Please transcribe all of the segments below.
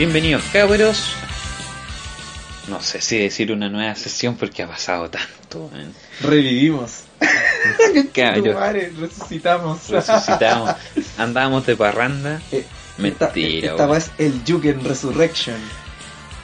Bienvenidos cabros. No sé si decir una nueva sesión porque ha pasado tanto. man. Revivimos. Cabros, Madre, resucitamos. resucitamos. Andábamos de parranda. Eh, Mentira, Esta, esta vez el Juken Resurrection.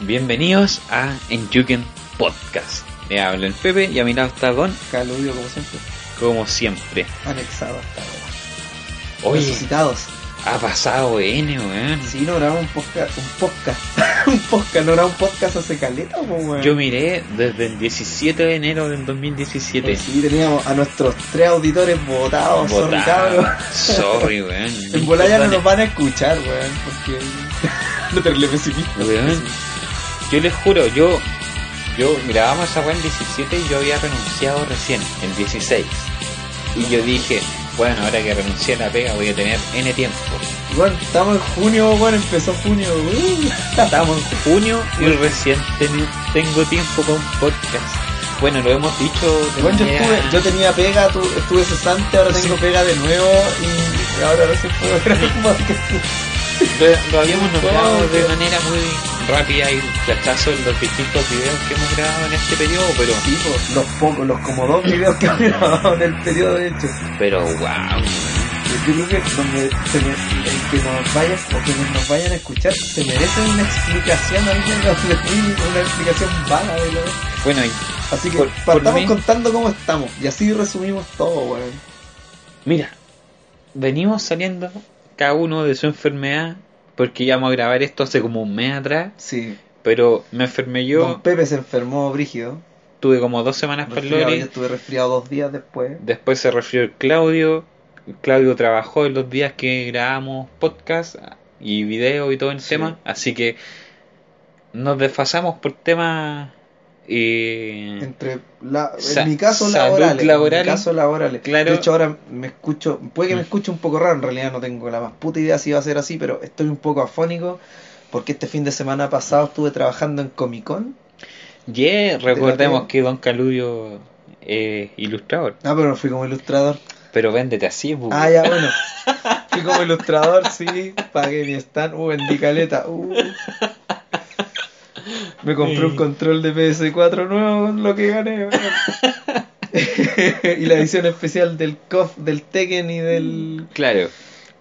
Bienvenidos a Enjuken Podcast. Le habla el Pepe y a mi lado está Don, Caludio, como siempre. como siempre. Anexado hasta ahora. Oye, Resucitados. Ha pasado N, weón. Sí, no grabamos un podcast. Un podcast. un podcast. No grabamos un podcast hace caleta, weón. Yo miré desde el 17 de enero del 2017. Pues sí, teníamos a nuestros tres auditores votados. sorry. Sorry, weón. En Bolaya no nos van a escuchar, weón. Porque. no terrible pesimista. Weón. Yo les juro, yo yo grabamos esa weá el 17 y yo había renunciado recién, el 16. Y yo dije, bueno, ahora que renuncié a la pega voy a tener N tiempo. Bueno, estamos en junio, weón. Empezó junio. uh. Estamos en junio y recién teni- tengo tiempo con podcast. Bueno, lo hemos dicho Bueno, yo, manera- estuve, yo tenía pega, tu- estuve cesante, ahora tengo pega de nuevo y ahora recién puedo grabar un podcast. lo, lo habíamos nombrado Oh, de manera muy rápida y flachazo en los distintos videos que hemos grabado en este periodo, pero, Sí, pues, los pocos, los como dos videos que he grabado en el periodo de hecho. pero wow. Yo creo que donde se me, el que nos vayan o quienes nos vayan a escuchar se merecen una explicación al menos de mí, una explicación vaga de lo Bueno, y Así que Por- partamos contando cómo estamos y así resumimos todo, weón. Mira, venimos saliendo cada uno de su enfermedad, porque íbamos a grabar esto hace como un mes atrás, Sí. pero me enfermé yo, Don Pepe se enfermó brígido. tuve como dos semanas para Resfriado, yo estuve resfriado dos días después. después se resfrió el Claudio, Claudio trabajó en los días que grabamos podcast y video y todo el Sí. tema, así que nos desfasamos por temas... eh, entre la, en mi caso salud laborales, en laboral. mi caso laborales. Claro. De hecho ahora me escucho, puede que me Mm. escuche un poco raro, en realidad no tengo la más puta idea si va a ser así, pero estoy un poco afónico porque este fin de semana pasado estuve trabajando en Comic Con. yeah, recordemos que Don Claudio es ilustrador, Ah, pero no fui como ilustrador. pero véndete así, pues. Ah, ya bueno. Fui como ilustrador, sí, pagué mi stand, uh, vendí caleta, uh. Me compré un control de PS4 nuevo con lo que gané, y la edición especial del KOF, del Tekken y del Claro.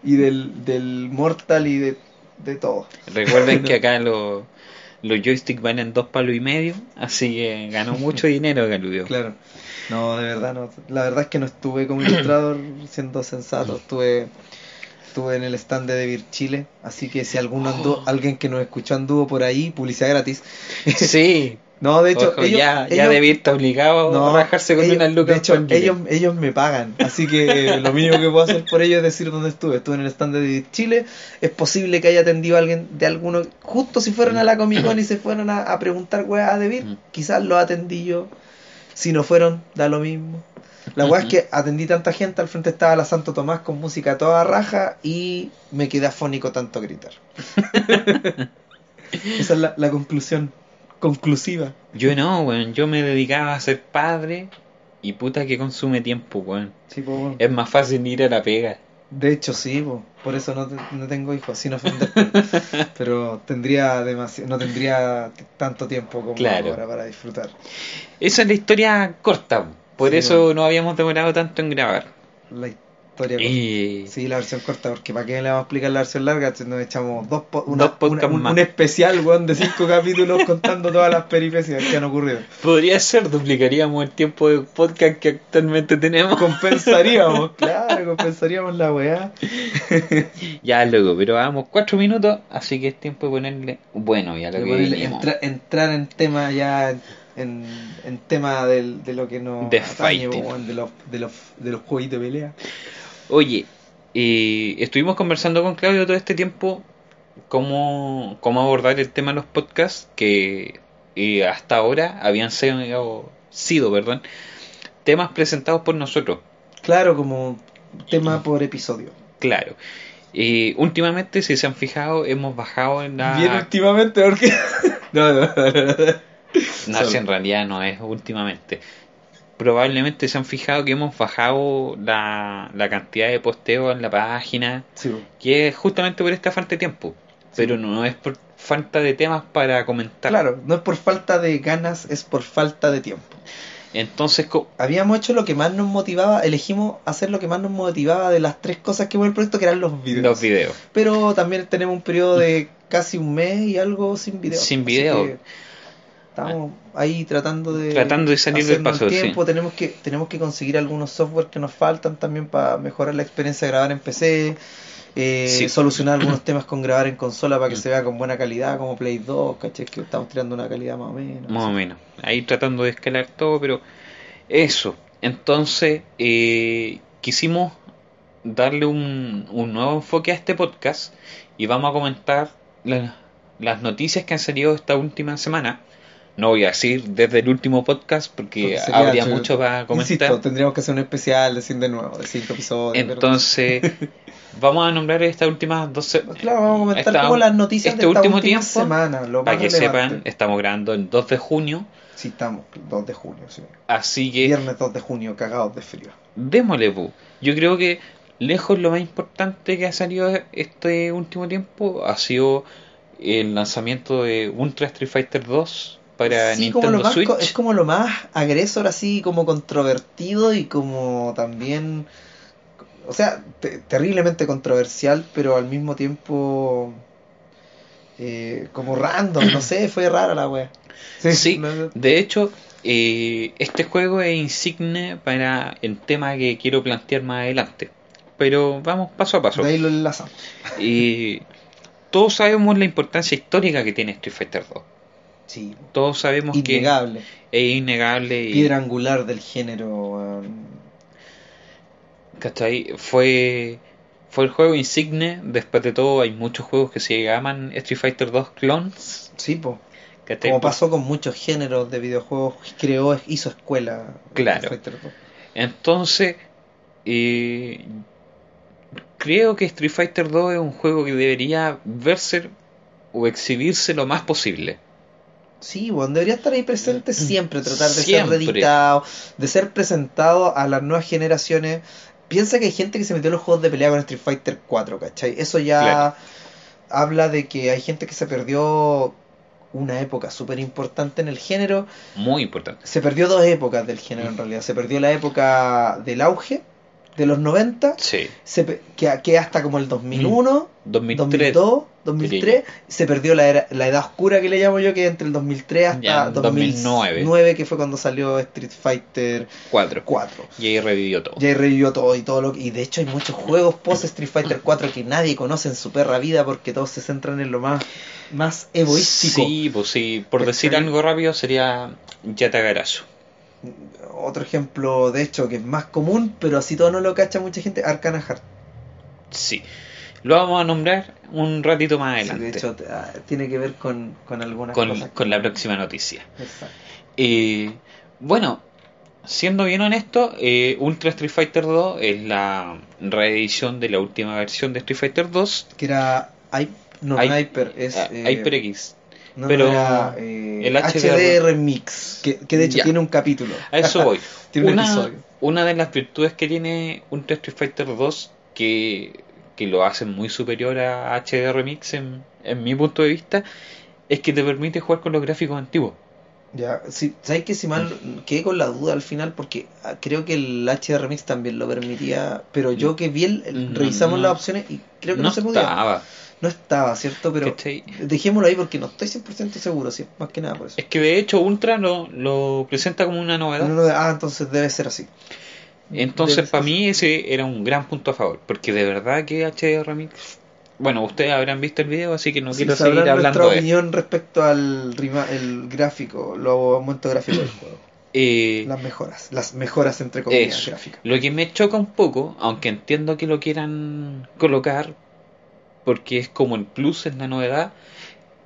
y del, del Mortal y de, de todo. Recuerden que acá los los joysticks van en dos palos y medio, así que ganó mucho dinero Galudio. Claro. No, de verdad no. La verdad es que no estuve como ilustrador siendo sensato. Estuve, estuve en el stand de Devir Chile. Así que si alguno anduvo, alguien que nos escuchó anduvo por ahí, publicidad gratis. Sí, No, de hecho, Ojo, ellos, ya, ya debí estar obligado no, a rajarse con ellos- una lucas De hecho, ellos, ellos me pagan. Así que lo mínimo que puedo hacer por ellos es decir dónde estuve. Estuve en el stand de Devir Chile. Es posible que haya atendido a alguien de alguno. Justo si fueron a la Comic Con y se fueron a, a preguntar weá a Devir, Mm. quizás lo atendí yo. Si no fueron, da lo mismo. La weá es que atendí tanta gente, al frente estaba la Santo Tomás con música toda raja y me quedé afónico tanto gritar. Esa es la, la conclusión conclusiva. Yo no, weón, yo me dedicaba a ser padre y puta que consume tiempo, weón. Sí, po, bueno. Es más fácil ir a la pega. De hecho, sí, po. por eso no, te- no tengo hijos, sin ofender. pero tendría demasiado, no tendría tanto tiempo como Claro. ahora para disfrutar. Esa es la historia corta, por Sí, eso bueno. no habíamos demorado tanto en grabar. La- Historia. Y Sí, la versión corta, porque ¿para qué le vamos a explicar la versión larga? Entonces Nos echamos dos, po- una- Dos podcasts una- un, más. un especial, weón, de cinco capítulos contando todas las peripecias que han ocurrido. podría ser, duplicaríamos el tiempo de podcast que actualmente tenemos. Compensaríamos, claro, compensaríamos la weá. Ya, luego, pero vamos cuatro minutos, así que es tiempo de ponerle bueno ya lo De que ponerle- entra- entrar en tema ya en, en tema del, de lo que nos De atañe, de los, de los de los jueguitos de pelea. Oye, eh, estuvimos conversando con Claudio todo este tiempo cómo, cómo abordar el tema de los podcasts que eh, hasta ahora habían sido, sido perdón, temas presentados por nosotros. Claro, como tema por episodio. Claro. Eh, últimamente, si se han fijado, hemos bajado en la... Bien últimamente, porque. no, no, no, no. No, si en realidad no es últimamente. Probablemente se han fijado que hemos bajado la, la cantidad de posteos en la página, Sí, que es justamente por esta falta de tiempo. Pero no es por falta de temas para comentar. Claro, no es por falta de ganas, es por falta de tiempo. Entonces, Habíamos hecho lo que más nos motivaba, elegimos hacer lo que más nos motivaba de las tres cosas que hubo en el proyecto, que eran los videos. los videos. Pero también tenemos un periodo de casi un mes y algo sin video. Sin video. que Estamos ahí tratando de Tratando de salir del paso, sí. tiempo. Tenemos que tenemos que conseguir algunos software que nos faltan también para mejorar la experiencia de grabar en PC. eh, Sí. solucionar algunos temas con grabar en consola para que se vea con buena calidad como Play 2, ¿cachai? Que estamos tirando una calidad más o menos. Más o menos. Ahí tratando de escalar todo, pero eso. Entonces, eh, quisimos darle un, un nuevo enfoque a este podcast y vamos a comentar la- las noticias que han salido esta última semana. No voy a decir desde el último podcast porque sería habría mucho para comentar. Insisto, tendríamos que hacer un especial de Sin de nuevo, de cinco episodios. pero- Entonces, vamos a nombrar estas últimas dos se- Claro, vamos a comentar esta- como las noticias este de esta último última tiempo, semana, lo Para que sepan, relevante. estamos grabando el 2 de junio, Sí, estamos, 2 de junio, sí. así que Viernes 2 de junio, cagados de frío. démosle, pu. Yo creo que lejos lo más importante que ha salido este último tiempo ha sido el lanzamiento de Ultra Street Fighter 2 para Sí, como Nintendo más, Switch. es como lo más agresor, así como controvertido y como también, o sea, te- terriblemente controversial, pero al mismo tiempo eh, como random, no sé, fue rara la wea. Sí, no- de hecho, eh, este juego es insigne para el tema que quiero plantear más adelante. Pero vamos paso a paso. de ahí lo enlazamos. Y todos sabemos la importancia histórica que tiene Street Fighter 2. Sí, Todos sabemos innegable. que es innegable y Piedra angular del género. ¿cachai? Fue, fue el juego insigne. Después de todo, hay muchos juegos que se llaman Street Fighter 2 clones. Sí, po. ¿cachai? Como pasó con muchos géneros de videojuegos, creó, hizo escuela. Claro. Street Fighter 2. Entonces, eh, creo que Street Fighter 2 es un juego que debería verse o exhibirse lo más posible. Sí, bueno, debería estar ahí presente siempre, tratar de Siempre. ser reeditado, de ser presentado a las nuevas generaciones. Piensa que hay gente que se metió en los juegos de pelea con Street Fighter 4, ¿cachai? Eso ya Claro. habla de que hay gente que se perdió una época súper importante en el género. Muy importante. Se perdió dos épocas del género en realidad. Se perdió la época del auge de los 90, Sí. se que, que hasta como el 2001, 2003. 2002, 2003, se perdió la, era- la edad oscura que le llamo yo, que entre el 2003 hasta Ya, 2009. 2009. que fue cuando salió Street Fighter 4. 4. Y ahí revivió todo. Y ahí revivió todo y todo lo que- y de hecho hay muchos juegos post Street Fighter 4 que nadie conoce en su perra vida porque todos se centran en lo más más egoístico. Sí, pues sí. Por decir algo rápido sería Yatagarasu. Otro ejemplo, de hecho, que es más común, pero así todo no lo cacha mucha gente, Arcana Heart. Sí. Lo vamos a nombrar un ratito más Sí, adelante. de hecho, ah, tiene que ver con, con algunas con, cosas. con la próxima noticia. Exacto. Eh, bueno, siendo bien honesto, eh, Ultra Street Fighter 2 es la reedición de la última versión de Street Fighter 2. Que era. Hy- no, Hy- no Hyper, es. ah, eh, HyperX. No, pero no era, eh, el HDR, Mix. Que, que de hecho Ya. tiene un capítulo. A eso voy. tiene un una, episodio. una de las virtudes que tiene Ultra Street Fighter 2 que, que lo hacen muy superior a HDR Mix en, en mi punto de vista es que te permite jugar con los gráficos antiguos. Ya, sí, ¿sabes que si mal quedé con la duda al final? Porque ah, creo que el HD Remix también lo permitía, pero yo que vi el, revisamos no. las opciones y creo que no, no se podía. estaba. No estaba, ¿cierto? Pero ¿Cachai? dejémoslo ahí porque no estoy 100% seguro, sí, más que nada por eso. Es que de hecho Ultra lo, lo presenta como una novedad. No, no, ah, entonces debe ser así. Entonces, Debe para ser. mí ese era un gran punto a favor, porque de verdad que HD Remix, bueno, ustedes habrán visto el video, así que no Sí, quiero seguir hablando nuestra de opinión respecto al rima- el gráfico, los aumentos gráficos del juego. Eh, Las mejoras, las mejoras entre comillas Eso. gráficas. Lo que me choca un poco, aunque entiendo que lo quieran colocar, porque es como el plus, es la novedad,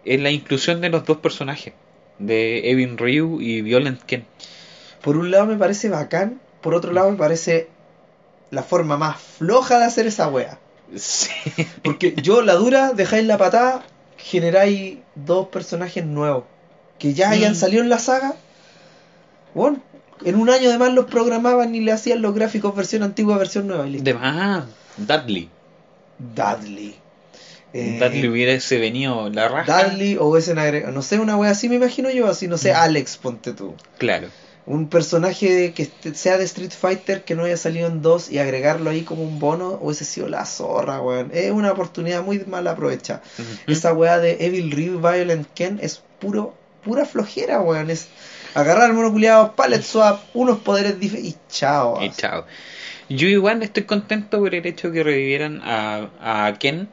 es la inclusión de los dos personajes, de Evin Ryu y Violent Ken. Por un lado me parece bacán, por otro lado me parece la forma más floja de hacer esa wea. Sí. Porque yo, la dura, dejáis la patada, generáis dos personajes nuevos que ya hayan Mm. salido en la saga. Bueno, en un año además los programaban y le hacían los gráficos versión antigua, versión nueva. Y listo. De más, Dudley. Dudley. Eh, Dudley hubiese venido la raja. Dudley o ese agregado, no sé, una wea así me imagino yo, así, no sé, Mm. Alex, ponte tú. Claro. Un personaje que este- sea de Street Fighter que no haya salido en dos y agregarlo ahí como un bono, hubiese sido la zorra, weón. Es una oportunidad muy mal aprovechada. Esa weá de Evil Ryu Violent Ken es puro, pura flojera, weón. Es agarrar monoculeado, palette swap, unos poderes diferentes y chao. Y chao. Yo igual estoy contento por el hecho que revivieran a, a Ken.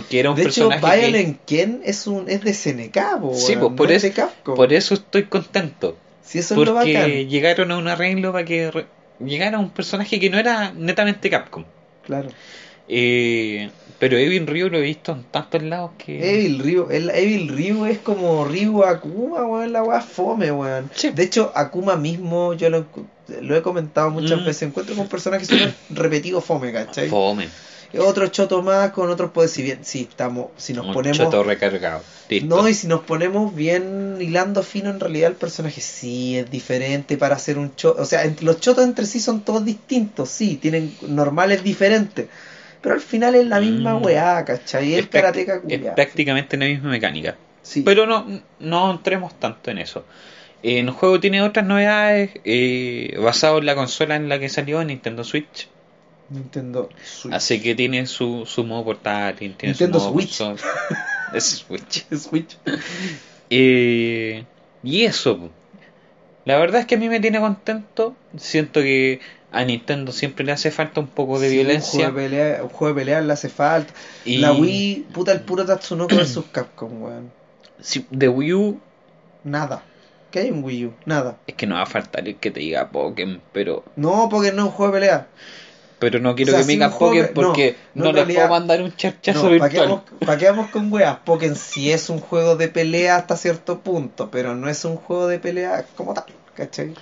Porque era un de hecho, personaje que- Violent Ken es un es de SNK, po, Sí, pues, por no es. Por eso estoy contento. Si eso es lo bacán. Porque llegaron a un arreglo para que re- llegara un personaje que no era netamente Capcom. Claro. Eh, pero Evil Ryu lo he visto en tantos lados que. Evil Ryu, el Evil Ryu es como Ryu Akuma, weón, la weá fome, weón. Sí. De hecho, Akuma mismo, yo lo, he comentado muchas Mm. veces, encuentro con personajes súper repetidos fome, ¿cachai? Fome. Otro choto más con otros poderes, si bien, sí, estamos, si nos un ponemos... choto recargado. Listo. No, y si nos ponemos bien hilando fino, en realidad el personaje sí es diferente para hacer un choto. O sea, los chotos entre sí son todos distintos, sí, tienen normales diferentes. Pero al final es la misma Mm. weá, ¿cachai? Es karateca es prácticamente la misma mecánica. Sí. Pero no, no entremos tanto en eso. Eh, el juego tiene otras novedades eh, basado en la consola en la que salió, Nintendo Switch. Nintendo Switch. Así que tiene su, su modo portátil, tiene Nintendo su modo Switch. Es Switch. Switch. Eh, y eso, la verdad es que a mí me tiene contento. Siento que a Nintendo siempre le hace falta un poco de Sí, violencia. Un juego de, pelea, un juego de pelea le hace falta. Y La Wii, puta, el puro Tatsunoko versus Capcom, weón. de Wii U Nada. ¿Qué hay en Wii U? Nada. es que no va a faltar el que te diga Pokémon, pero No, porque no es un juego de pelea. Pero no quiero O sea, que me digan Pokémon no, porque no, no, les puedo mandar un charchazo No, ¿para qué, virtual. vamos, pa' qué vamos con weas? Pokémon sí es un juego de pelea hasta cierto punto, pero no es un juego de pelea como tal, ¿cachai?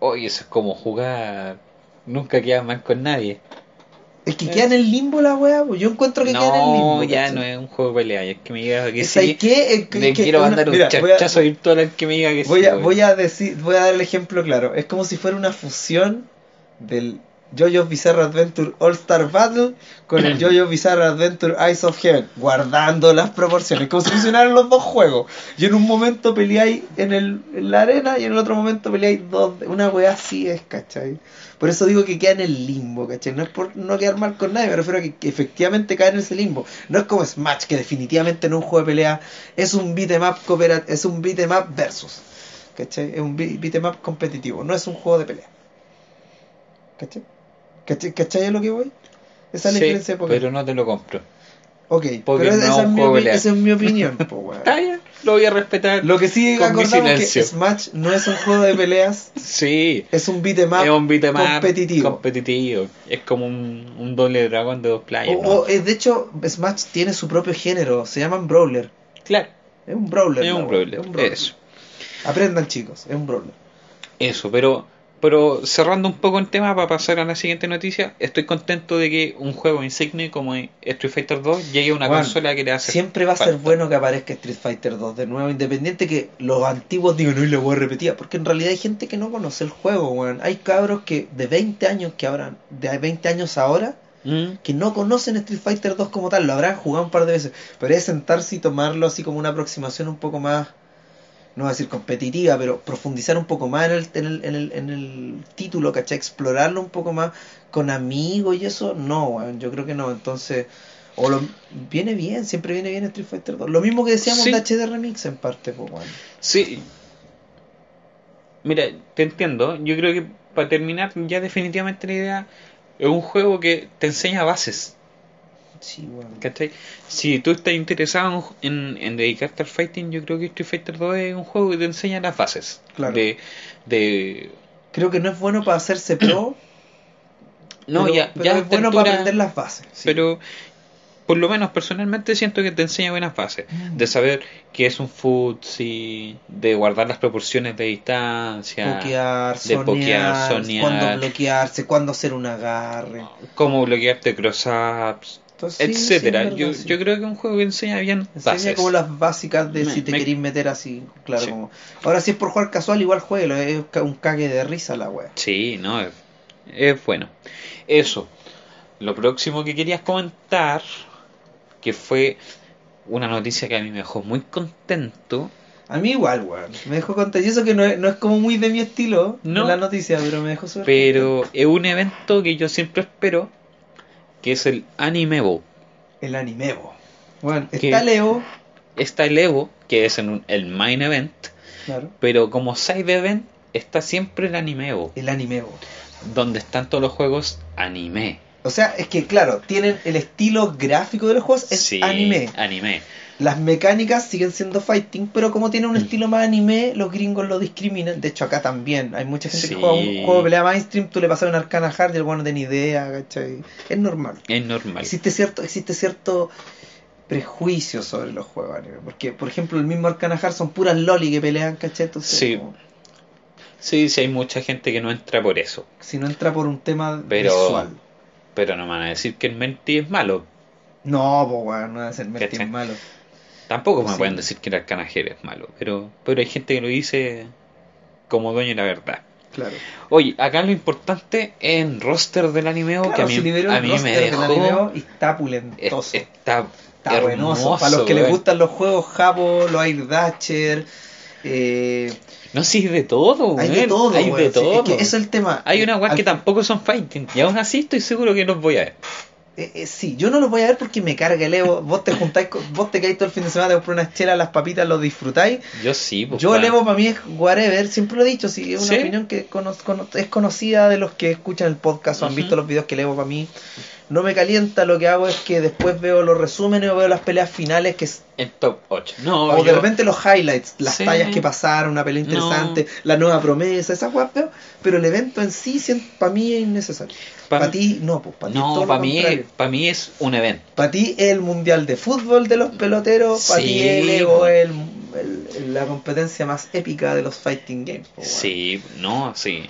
Oye, eso es como jugar. Nunca quedas mal con nadie. Es que queda en el limbo la wea, yo encuentro que queda en el limbo. No, ya ¿cachai? no es un juego de pelea. Es que me diga que ¿Sabes sí. qué? Que- Le que quiero una- mandar un mira, a- charchazo virtual al que me diga que Voy sí. a, voy a decir, voy a dar el ejemplo claro. Es como si fuera una fusión del JoJo's Bizarre Adventure All Star Battle con el JoJo's Bizarre Adventure Eyes of Heaven, guardando las proporciones, como si fusionaran los dos juegos. Y en un momento peleáis en, el, en la arena y en el otro momento peleáis dos. Una wea así es, ¿cachai? Por eso digo que queda en el limbo, ¿cachai? No es por no quedar mal con nadie, me refiero a que, que efectivamente cae en ese limbo. No es como Smash, que definitivamente no es un juego de pelea, es un beat'em up cooperat- es un beat'em up versus. ¿Cachai? Es un beat- beat'em up competitivo, no es un juego de pelea. ¿Cachai? ¿Cachai, ¿Cachai a lo que voy? Esa es la Sí, diferencia de Pokémon. pero no te lo compro. Ok, pero esa, es es mi, opi- esa es opinión, po, weón. Está bien, lo voy a respetar. Lo que sí acordamos que silencio. Smash no es un juego de peleas, Sí, es un beat'em up es un beat'em up competitivo. competitivo. Es como un, un doble dragón de dos playas. O- ¿no? o, eh, de hecho, Smash tiene su propio género, se llaman Brawler. Claro, Es un Brawler. es un brawler. es un brawler. Eso. Aprendan, chicos, es un Brawler. Eso, pero, pero cerrando un poco el tema para pasar a la siguiente noticia, estoy contento de que un juego insigne como Street Fighter 2 llegue a una Bueno, consola que le hace. Siempre va a ser bueno que aparezca Street Fighter 2 de nuevo, independiente que los antiguos digan, no, y la voy a repetir, porque en realidad hay gente que no conoce el juego, weón. Hay cabros que de 20 años que habrán, de 20 años ahora, Mm, que no conocen Street Fighter 2 como tal, lo habrán jugado un par de veces, pero es sentarse y tomarlo así como una aproximación un poco más no voy a decir competitiva, pero profundizar un poco más en el, en el, en el, en el título, ¿cachai? Explorarlo un poco más con amigos y eso, no, weón, yo creo que no. Entonces, o lo, viene bien, siempre viene bien Street Fighter 2. Lo mismo que decíamos Sí. de HD Remix en parte, pues, weón. Sí. Mira, te entiendo. Yo creo que para terminar ya definitivamente la idea es un juego que te enseña bases. Sí, weón. ¿Cachai? Si tú estás interesado en, en dedicarte al fighting, yo creo que Street Fighter 2 es un juego que te enseña las bases. Claro. De, de... Creo que no es bueno para hacerse pro, No, pero, ya, pero ya es bueno altura- para aprender las bases. sí. Pero por lo menos personalmente siento que te enseña buenas bases. Mm. De saber qué es un futsi, de guardar las proporciones de distancia, Pokear, de pokear, sonear, sonear. cuándo bloquearse, cuándo hacer un agarre. cómo bloquearte cross-ups, Entonces, etcétera. sí, yo, yo creo que es un juego que enseña bien Enseña bases. como las básicas de Me- si te me- querís meter así, claro. Sí. Como... Ahora, si es por jugar casual, igual jueguelo, es un cague de risa la wea. Sí, no, es, es bueno. Eso. Lo próximo que querías comentar, que fue una noticia que a mí me dejó muy contento. A mí igual, weón. Me dejó contento. Y eso que no es, no es como muy de mi estilo, No. la noticia, pero me dejó súper Pero es un evento que yo siempre espero, que es el Animevo. El anime, bo. Bueno, está Leo, Está el Evo, que es en un- el main event, claro. pero como side event está siempre el Animevo, El anime, bo. donde están todos los juegos anime. O sea, es que claro, tienen el estilo gráfico de los juegos, es Sí, anime. Anime. Las mecánicas siguen siendo fighting, pero como tiene un Mm. estilo más anime, los gringos lo discriminan. De hecho, acá también. Hay mucha gente Sí. que juega un juego de pelea mainstream, tú le pasas un arcana hard y el bueno no tiene idea, ¿cachai? Es normal. Es normal. Existe cierto, existe cierto prejuicio sobre los juegos anime. Porque, por ejemplo, el mismo arcana hard son puras loli que pelean, ¿cachai? Entonces, Sí. como, Sí, sí, hay mucha gente que no entra por eso. si no entra por un tema Pero- visual. Pero no van a decir que el Menti es malo. No, pues weón, no debe ser ¿Cachai? Mertin malo. Tampoco me Sí. pueden decir que el Arcanajero es malo. Pero, pero hay gente que lo dice como dueño de la verdad. Claro. Oye, acá lo importante en roster del animeo que a Claro, mí, si a el mí me roster del dejó. animeo y está es- pulentoso. está buenoso. Para los que les gustan los juegos Japo, los Air Dasher, eh, No, sí, hay de todo, hay de todo. Hay de Sí, todo. es que es el tema. Hay una weá Al- que tampoco son fighting. Y aún así estoy seguro que los voy a ver. eh, eh, sí, yo no los voy a ver porque me carga el Evo. Vos te juntáis, con- vos te caís todo el fin de semana, te compras unas chelas, las papitas, los disfrutáis. Yo sí, pues. Yo el. Evo para mí es whatever, siempre lo he dicho, sí, es una ¿Sí? opinión que cono- cono- es conocida de los que escuchan el podcast o han visto los videos que el Evo para mí no me calienta, lo que hago es que después veo los resúmenes o veo las peleas finales que es- En top 8. No, o de repente los highlights, las Sí. tallas que pasaron, una pelea No. interesante, la nueva promesa, esas weas veo, pero el evento en sí para mí es innecesario. Pa- Para ti no, pues para ti No, lo para mí, para mí es un evento. Para ti es el mundial de fútbol de los peloteros, para Sí, ti el Evo po. es el- el- la competencia más épica de los fighting games. po, weón. Sí, no, sí.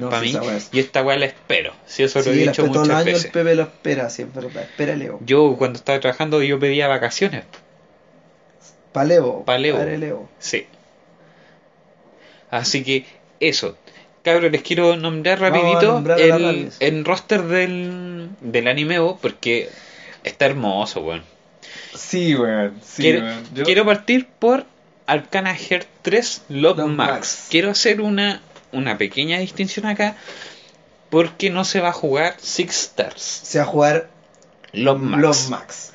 No, para mí, es- y esta weá la espero. Si eso lo Sí, he dicho todos muchas años veces. el Pepe lo espera, sí, es verdad. Espera Leo. Yo cuando estaba trabajando yo pedía vacaciones. Pa' Leo. Pa' Leo. Padre Leo. Sí. Así que eso. Cabros, les quiero nombrar rapidito nombrar el, el roster del, del animeo porque está hermoso, weón. Sí, weón. Sí, quiero. Yo- quiero partir por Arcana Heart 3 Love Love Max. Max. Quiero hacer una, una pequeña distinción acá porque no se va a jugar Six Stars. Se va a jugar Love Max. Love Max.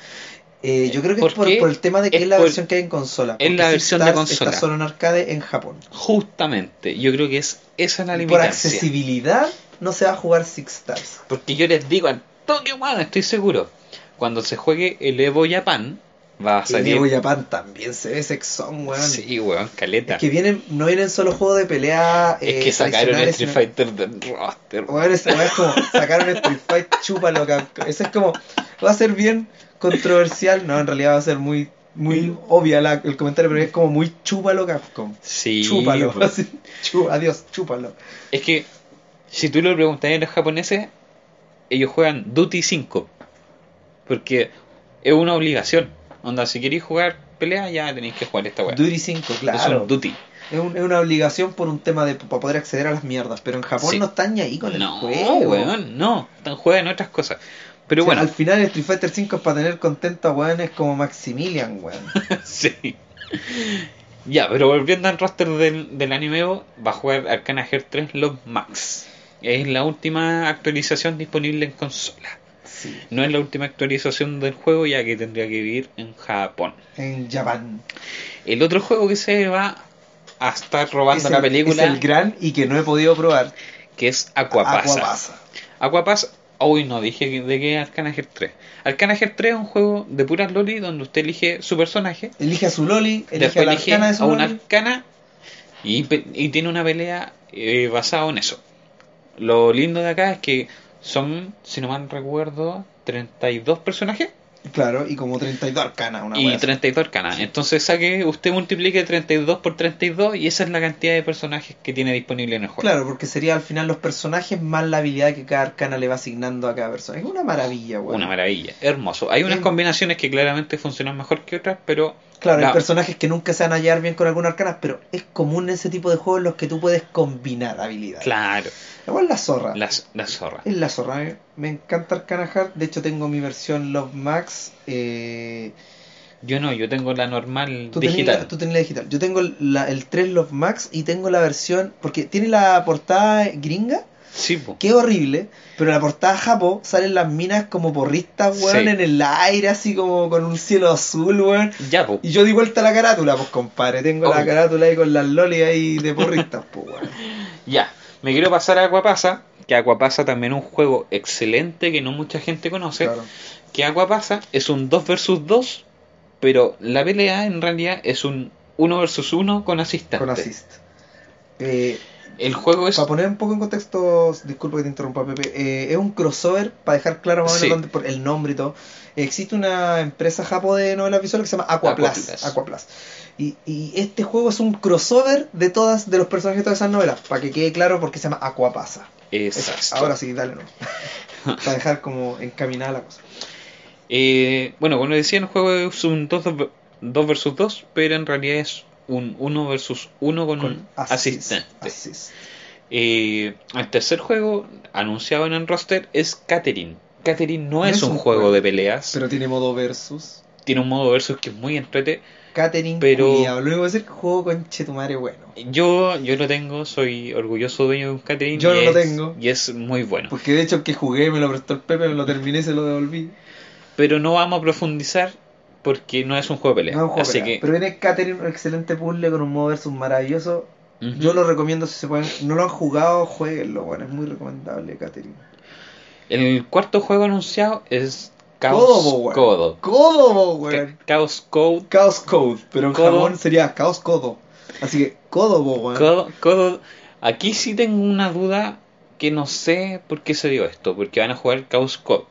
Eh, yo creo que ¿Por es por, por el tema de que Es es, la por- versión que hay en consola. es la versión de Stars consola. Está solo en arcade en Japón. Justamente, yo creo que es esa es la Y por limitancia. accesibilidad no se va a jugar Six Stars. Porque yo les digo al toque, bueno, estoy seguro. Cuando se juegue el Evo Japan, va a Y salir. Japan también se ve sexón, weón. Sí, weón, caleta. Es que vienen, no vienen solo juegos de pelea. Es eh, que sacaron el Street Fighter del roster. Weá es como sacaron Street Fight, chúpalo, Capcom. Eso es como, va a ser bien controversial. No, en realidad va a ser muy muy obvia la- el comentario, pero es como muy chúpalo, Capcom. Sí, chúpalo. pues. chú- adiós, chúpalo. Es que si tú lo preguntas a los japoneses, ellos juegan Duty 5. Porque es una obligación. Onda, si queréis jugar pelea, ya tenéis que jugar esta weá. Duty 5, Es claro. un Duty. Es, un- es una obligación por un tema de para poder acceder a las mierdas. Pero en Japón Sí. no están ni ahí con el No, juego. weón, no. Están juegan otras cosas. Pero O sea, bueno, Al final Street Fighter 5 es para tener contento a weones como Maximilian, weón. sí. Ya, pero volviendo al roster del, del anime, va a jugar Arcana Heart 3 Love Max. Es la última actualización disponible en consola. Sí. No es la última actualización del juego, ya que tendría que vivir en Japón. En Japón. El otro juego que se va a estar robando Es la el- película, Es el gran y que no he podido probar. que es Aquapasa. Aquapasa. Aquapasa, hoy no dije de qué es Arcana Heart 3. Arcana Heart 3 es un juego de puras loli donde usted elige su personaje, Elige a su Loli, elige a la elige arcana de su a una Loli. arcana y tiene una pelea eh, basada en eso. Lo lindo de acá es que son, si no mal recuerdo, 32 personajes Claro, y como 32 arcanas, una y wea así. 32 arcanas. Entonces saque, usted multiplique 32 por 32 y esa es la cantidad de personajes que tiene disponible en el juego. Claro, porque sería al final los personajes más la habilidad que cada arcana le va asignando a cada persona. Es una maravilla, weón. Una maravilla, hermoso. Hay unas combinaciones que claramente funcionan mejor que otras, pero Claro, la- hay personajes que nunca se van a hallar bien con alguna arcana, pero es común ese tipo de juegos en los que tú puedes combinar habilidades. claro, Igual la zorra. la, la zorra. Es la zorra. Me, me encanta Arcana Heart. De hecho, tengo mi versión Love Max. Eh, Yo no, yo tengo la normal tú, tenés digital. la, tú tenés la digital. Yo tengo la- el 3 Love Max y tengo la versión. Porque tiene la portada gringa, Sí, po. es horrible. Pero en la portada japo salen las minas como porristas, weón, Sí. en el aire, así como con un cielo azul, weón. Ya, po. Y yo di vuelta a la carátula, pues compadre. Tengo la carátula ahí con las lolis ahí de porristas, pues weón. Ya. Me quiero pasar a Aquapasa, que Aquapasa también es un juego excelente que no mucha gente conoce. Claro. Que Aquapasa es un 2 versus 2, pero la pelea en realidad es un 1 versus 1 con asistente. Con assist. Eh, El juego es Para poner un poco en contexto, disculpa que te interrumpa Pepe, eh, es un crossover, para dejar claro más o menos Sí. por el nombre y todo. Existe una empresa japo de novelas visuales que se llama. Aquaplus. Aquaplus. Y, y este juego es un crossover de todas de los personajes de todas esas novelas, para que quede claro porque se llama Aquapasa. Eso, Exacto. Ahora sí, dale no. para dejar como encaminada la cosa. Eh, bueno, como decía, el juego es un 2, versus 2, pero en realidad es un 1 versus 1 con, un assist, asistente. assist. Eh, el tercer juego anunciado en el roster es Catherine. Catherine no, es, un, juego, de peleas, Pero tiene modo versus. tiene un modo versus que es muy entrete. Catering, Pero- culiao. Lo único que decir es que juego con Chetumare bueno. Yo, yo lo tengo, soy orgulloso dueño de un Catherine. Yo lo tengo. Y es muy bueno. Porque de hecho el que jugué me lo prestó el Pepe, me lo terminé se lo devolví. Pero no vamos a profundizar porque no es un juego de pelea. No es un juego Así de pelea. que Pero viene Catherine, un excelente puzzle con un modo versus maravilloso. Yo lo recomiendo si se pueden. No lo han jugado, jueguenlo, bueno, es muy recomendable Catherine. el cuarto juego anunciado es Codo, Chaos. Codo. Codo, weón. Chaos Code. Chaos Code, pero en. Japón sería Chaos Codo. Así que, Codo, weón. Codo, Codo. Aquí sí tengo una duda que no sé por qué se dio esto. Porque van a jugar Chaos Code.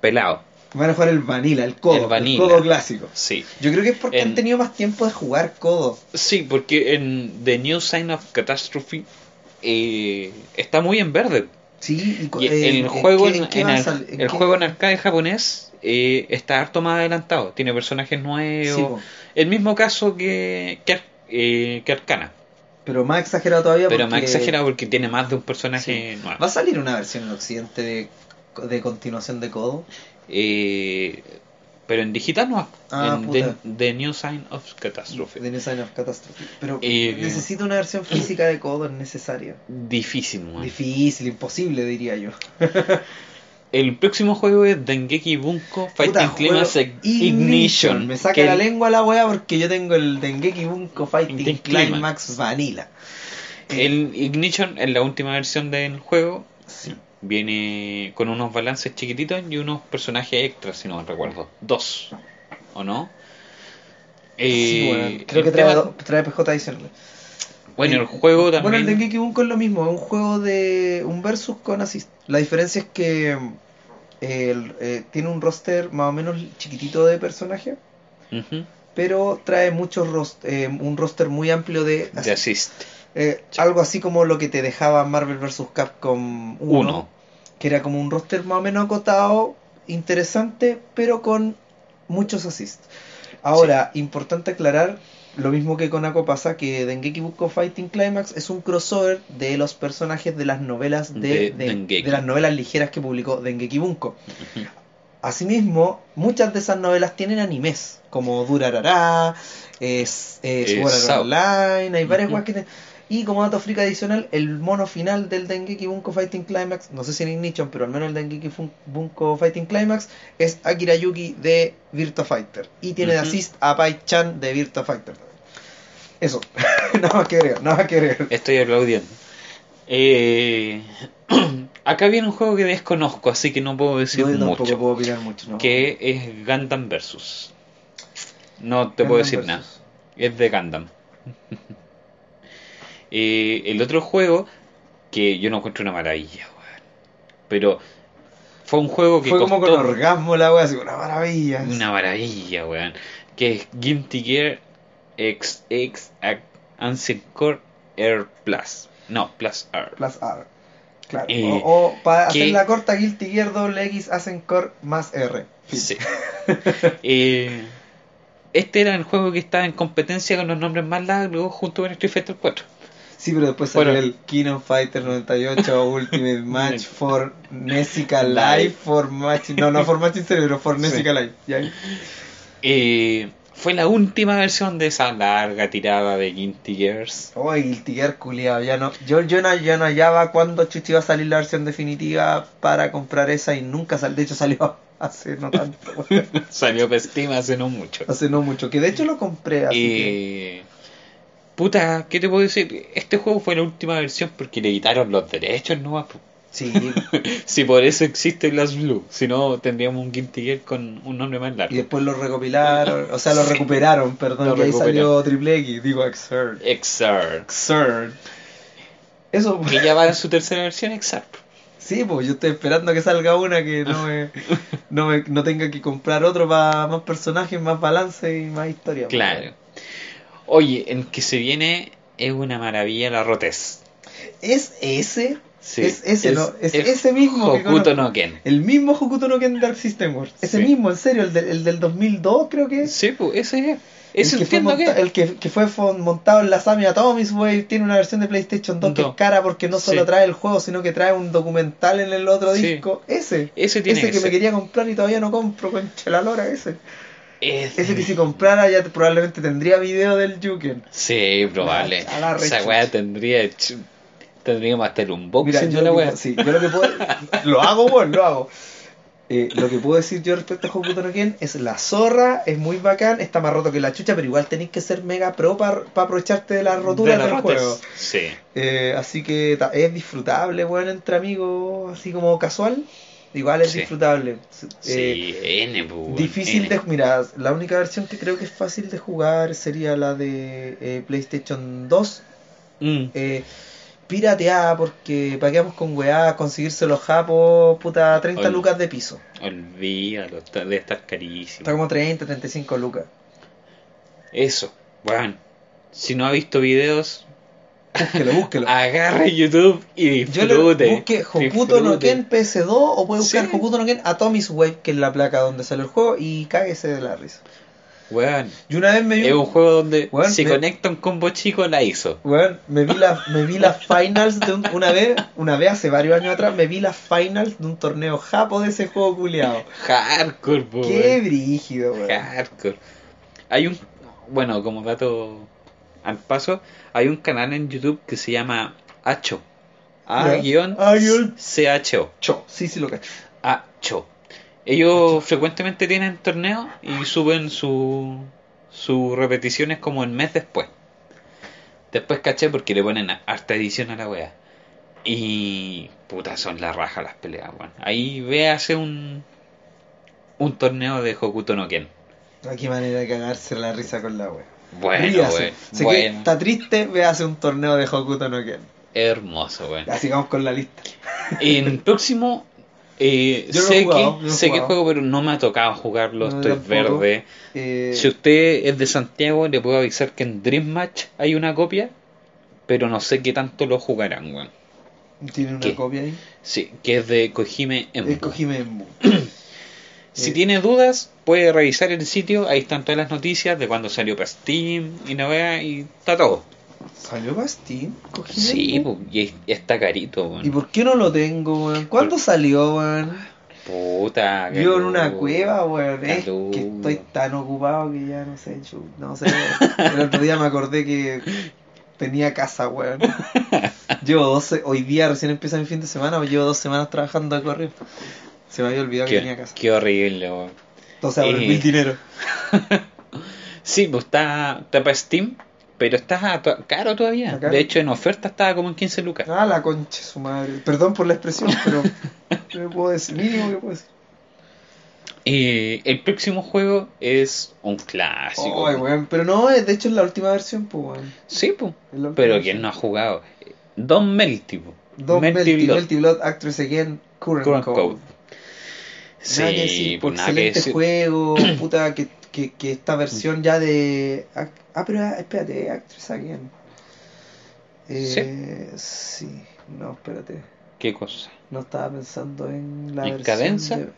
Pelado. Van a jugar el Vanilla, el Codo. El Vanilla. Codo clásico. Sí. Yo creo que es porque En- han tenido más tiempo de jugar Codo. Sí, porque en The New Sign of Catastrophe eh, está muy en verde. Sí, y eh, el ¿en juego en, qué el juego arcade japonés eh, está harto más adelantado. Tiene personajes Sí, nuevos. el mismo caso que, eh, que Arcana. Pero más exagerado todavía Pero porque más exagerado porque tiene más de un personaje nuevo. ¿Va a salir una versión en Occidente de, de continuación de Codo? Eh, pero en digital no. Ah, en puta. the, The New Sign of Catastrophe. The New Sign of Catastrophe. Pero Eh, necesito una versión física de Codo, es necesaria. Difícil, man. Difícil, imposible, diría yo. El próximo juego es Dengeki Bunko Fighting Climax juego Ignition. Me saca que la lengua la wea porque yo tengo el Dengeki Bunko Fighting Climax. Vanilla. El Ignition es la última versión del juego. sí. Viene con unos balances chiquititos y unos personajes extras, si no me recuerdo. Dos. ¿O no? Sí, Eh, bueno, creo que trae, tema- trae PJ. Bueno, el juego Bueno, el también. Dengeki Bunko es lo mismo, es un juego de un versus con assist. La diferencia es que eh, eh, tiene un roster más o menos chiquitito de personajes, pero trae muchos ros- eh, un roster muy amplio de de assist. Eh, algo así como lo que te dejaba Marvel vs. Capcom 1, Uno. Que era como un roster más o menos acotado, interesante, pero con muchos assists. Ahora, importante aclarar, lo mismo que con Ako pasa, que Dengeki Bunko Fighting Climax es un crossover de los personajes de las novelas de, De de- las novelas ligeras que publicó Dengeki Bunko. Asimismo, muchas de esas novelas tienen animes, como Durarara, es, es Sao. Online, hay varias Ujú. weas que tienen- Y como dato frica adicional, el mono final del Dengeki Bunko Fighting Climax, no sé si en Ignition, pero al menos el Dengeki Bunko Fighting Climax es Akira Yuki de Virtua Fighter. Y tiene de Ujú. assist a Pai Chan de Virtua Fighter. Eso, nada más que agregar, nada más que agregar. Estoy aplaudiendo. Eh, acá viene un juego que desconozco, así que no puedo decir No, mucho. puedo opinar mucho, ¿no? Que es Gundam Versus. No te puedo decir versus. nada. Es de Gundam. Eh, el otro juego que yo no encuentro una maravilla, weón. Pero fue un juego que Fue como con orgasmo la wea, así, una maravilla. una maravilla, weón. Que es Guilty Gear XX Ancient Core Air Plus. No, Plus R. Plus R. Claro. Eh, o o para que- hacer la corta, Guilty Gear doble X hacen core más R. Sí. Eh, este era el juego que estaba en competencia con los nombres más largos junto con Street Fighter 4. Sí, pero después salió Bueno. el Kingdom Fighter 98 Ultimate Match for Nessica Live for Match. No, no for Match Cerebro, for Nessica Live. ¿ya? Eh, fue la última versión de esa larga tirada de Guilty Gears. Oh, Guilty Gear culiado. Ya no, yo, yo, no, yo no hallaba cuándo chuchi iba a salir la versión definitiva para comprar esa y nunca salió. De hecho, salió hace no tanto. Salió Steam hace no mucho. hace no mucho. Que de hecho lo compré. Así que- Eh, Puta, ¿qué te puedo decir? Este juego fue la última versión porque le quitaron los derechos nomás. Sí, Si por eso existe Blast Blue, si no tendríamos un Guilty Gear con un nombre más Y largo. después lo recopilaron, o sea, lo Sí. recuperaron, perdón, Lo que ahí salió Triple X, digo Exert. Exart. Exert. Eso, Que ya va en su tercera versión, Exart. sí, pues yo estoy esperando que salga una que no me, no, me- no tenga que comprar otro para más personajes, más balance y más historia. pues. Oye, en que se viene es una maravilla la Rotes. ¿Es ese? Sí, es ese, ¿no? Es ese mismo Hokuto no Ken. El mismo Hokuto no Ken Dark System Wars. Ese Sí. mismo, en serio, el, del- el del 2002 creo que es. Sí, pues ese es. Ese el que, fue que el que, que fue montado en la Sami Atomics Wave tiene una versión de PlayStation 2 que es cara porque no solo Sí. trae el juego, sino que trae un documental en el otro Sí. disco. Ese. Ese tiene ese que que me quería comprar y todavía no compro, concha la lora, ese. Ese. Ese que si comprara ya probablemente tendría video del Juken. Sí, probable. A la Esa weá tendría. ch- Tendríamos hasta el unboxing Mira, de yo la lo, que, puedo- sí, yo lo que puedo. lo hago, bueno, lo hago. Eh, lo que puedo decir yo respecto a Hokuto no Ken es la zorra, es muy bacán, está más roto que la chucha, pero igual tenéis que ser mega pro para aprovecharte de las roturas De del juego. Sí. Eh, así que es disfrutable, bueno, entre amigos, así como casual. Igual es Sí. disfrutable. Eh, Sí, N, pues, difícil N. de. Mira, la única versión que creo que es fácil de jugar sería la de eh, PlayStation 2. Mm. Eh, pirateada, porque pagueamos con weá, conseguirse los japos, puta, 30 Oye. lucas de piso. Olvídalo, está- debe estar carísimo. Está como 30, 35 lucas. Eso, bueno. Si no ha visto videos, Búsquelo, búsquelo. agarre YouTube y Yo disfrute. busqué Hokuto no. Ken PS2 o puede buscar Sí. Hokuto no Ken Atomics Wave, que es la placa donde sale el juego, y cáguese de la risa. Weón, una vez me vi, es un juego donde Weón, si me- conecta un combo chico, la hizo. weón, me vi la, me vi las finals de un- una vez, una vez hace varios años atrás, me vi las finals de un torneo japo de ese juego culiado. Hardcore, po, Qué weón. brígido, weón. Hardcore. Hay un, bueno, como dato al paso, hay un canal en YouTube que se llama Acho. A-C-H-O. Cho, sí, sí lo cacho. Acho. Ellos frecuentemente tienen torneos y suben su sus repeticiones como el mes después. Después caché porque le ponen harta edición a la wea. Y puta, son la raja las peleas, weón. Ahí ve hace un un torneo de Hokuto no Ken. A qué manera de cagarse la risa con la wea. Bueno, que Bueno. está triste, ve hace un torneo de Hokuto no Ken. Hermoso, weón. Ya sigamos con la lista. En el próximo eh, Yo sé jugado, que sé que juego, pero no me ha tocado jugarlo, No, estoy tampoco. verde. Eh, Si usted es de Santiago, le puedo avisar que en Dream Match hay una copia, pero no sé qué tanto lo jugarán, weón. Tiene una ¿Qué? copia ahí. Sí, que es de Kojime Embu. Es Kojime Embu. Si Eh, tiene dudas, puede revisar el sitio, ahí están todas las noticias de cuando salió para Steam y no vea, y está todo. ¿Salió para Steam? Sí, pues, y es- y está carito, ¿Y weón. por qué no lo tengo, weón? ¿Cuándo salió, weón? Puta, Vivo en una cueva, weón. Es que estoy tan ocupado que ya no sé, chu- no sé. El otro día me acordé que tenía casa, weón. Llevo dos, se- hoy día recién empieza mi fin de semana, llevo dos semanas trabajando de correo. Se me había olvidado que tenía Qué, casa. qué horrible, weón. Entonces ahora Eh. mil dinero. Sí, pues está, está para Steam, pero está caro todavía. De hecho, en oferta estaba como en 15 lucas. Ah, la concha su madre. Perdón por la expresión, pero ¿qué me puedo decir? Mínimo que puedo decir. Y el próximo juego es un clásico. Weón. Pero no, de hecho es la última versión, pues, weón. Sí, pues. Pero quien no ha jugado. Don Melty, po. Don Melty Melty, Blood. Actress Again, Current, Current Code. Code. Nada que Sí, decir, pues pues, nada que excelente decir. juego, puta, que, que, que esta versión ya de... Ah, pero ah, espérate, Actress Again. Eh, sí. no, espérate. ¿Qué cosa? No estaba pensando en la ¿En versión cadenza? de-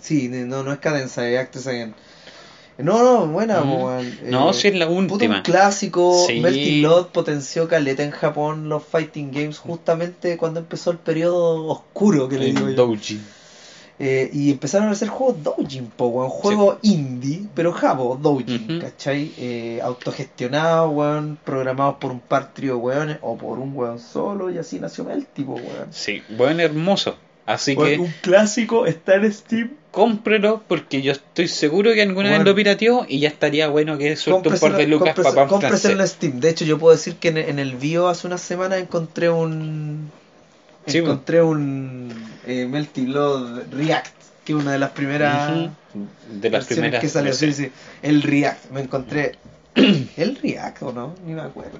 Sí, de- no, no es cadenza, es Actress Again. No, no, buena, Mm. No, Eh, sí es la última. un clásico. Sí. Melty Blood potenció caleta en Japón los fighting games justamente cuando empezó el periodo oscuro que le digo El yo. Doji. Eh, y empezaron a hacer juegos doujin, po, weón. Juegos indie, pero jabo, doujin, Ujú. ¿cachai? Eh, autogestionados, weón, programados por un par trío weones o por un weón solo y así nació Melty, po, weón. Sí, buen hermoso. Así Weón, que un clásico está en Steam. cómprelo porque yo estoy seguro que alguna vez lo pirateó y ya estaría bueno que suelte un par de lucas para francés. en Steam. De hecho, yo puedo decir que en, en el bio hace unas semanas encontré un. Sí, encontré un eh, Melty Blood React, que es una de las primeras. De las primeras que salió. Sí, versiones. sí. El React, me encontré. ¿El React o no? Ni me acuerdo.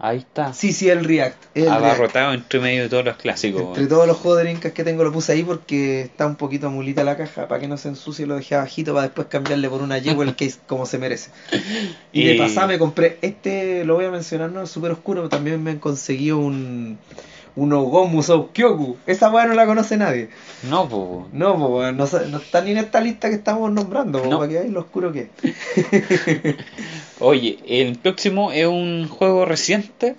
Ahí está. Sí, sí, el React. El React. Abarrotado entre medio de todos los clásicos. Entre todos los juegos de Dreamcast que tengo lo puse ahí porque está un poquito mulita la caja para que no se ensucie lo dejé abajito para después cambiarle por una Jewel Case como se merece. Y de Y- pasada me compré este, lo voy a mencionar, no es súper oscuro, pero también me conseguí un un Ogomu Sou Kyoku. Esa weá no la conoce nadie. No, pues. No, po, no, no está ni en esta lista que estamos nombrando, po, No. para que veáis lo oscuro que es. Oye, el próximo es un juego reciente.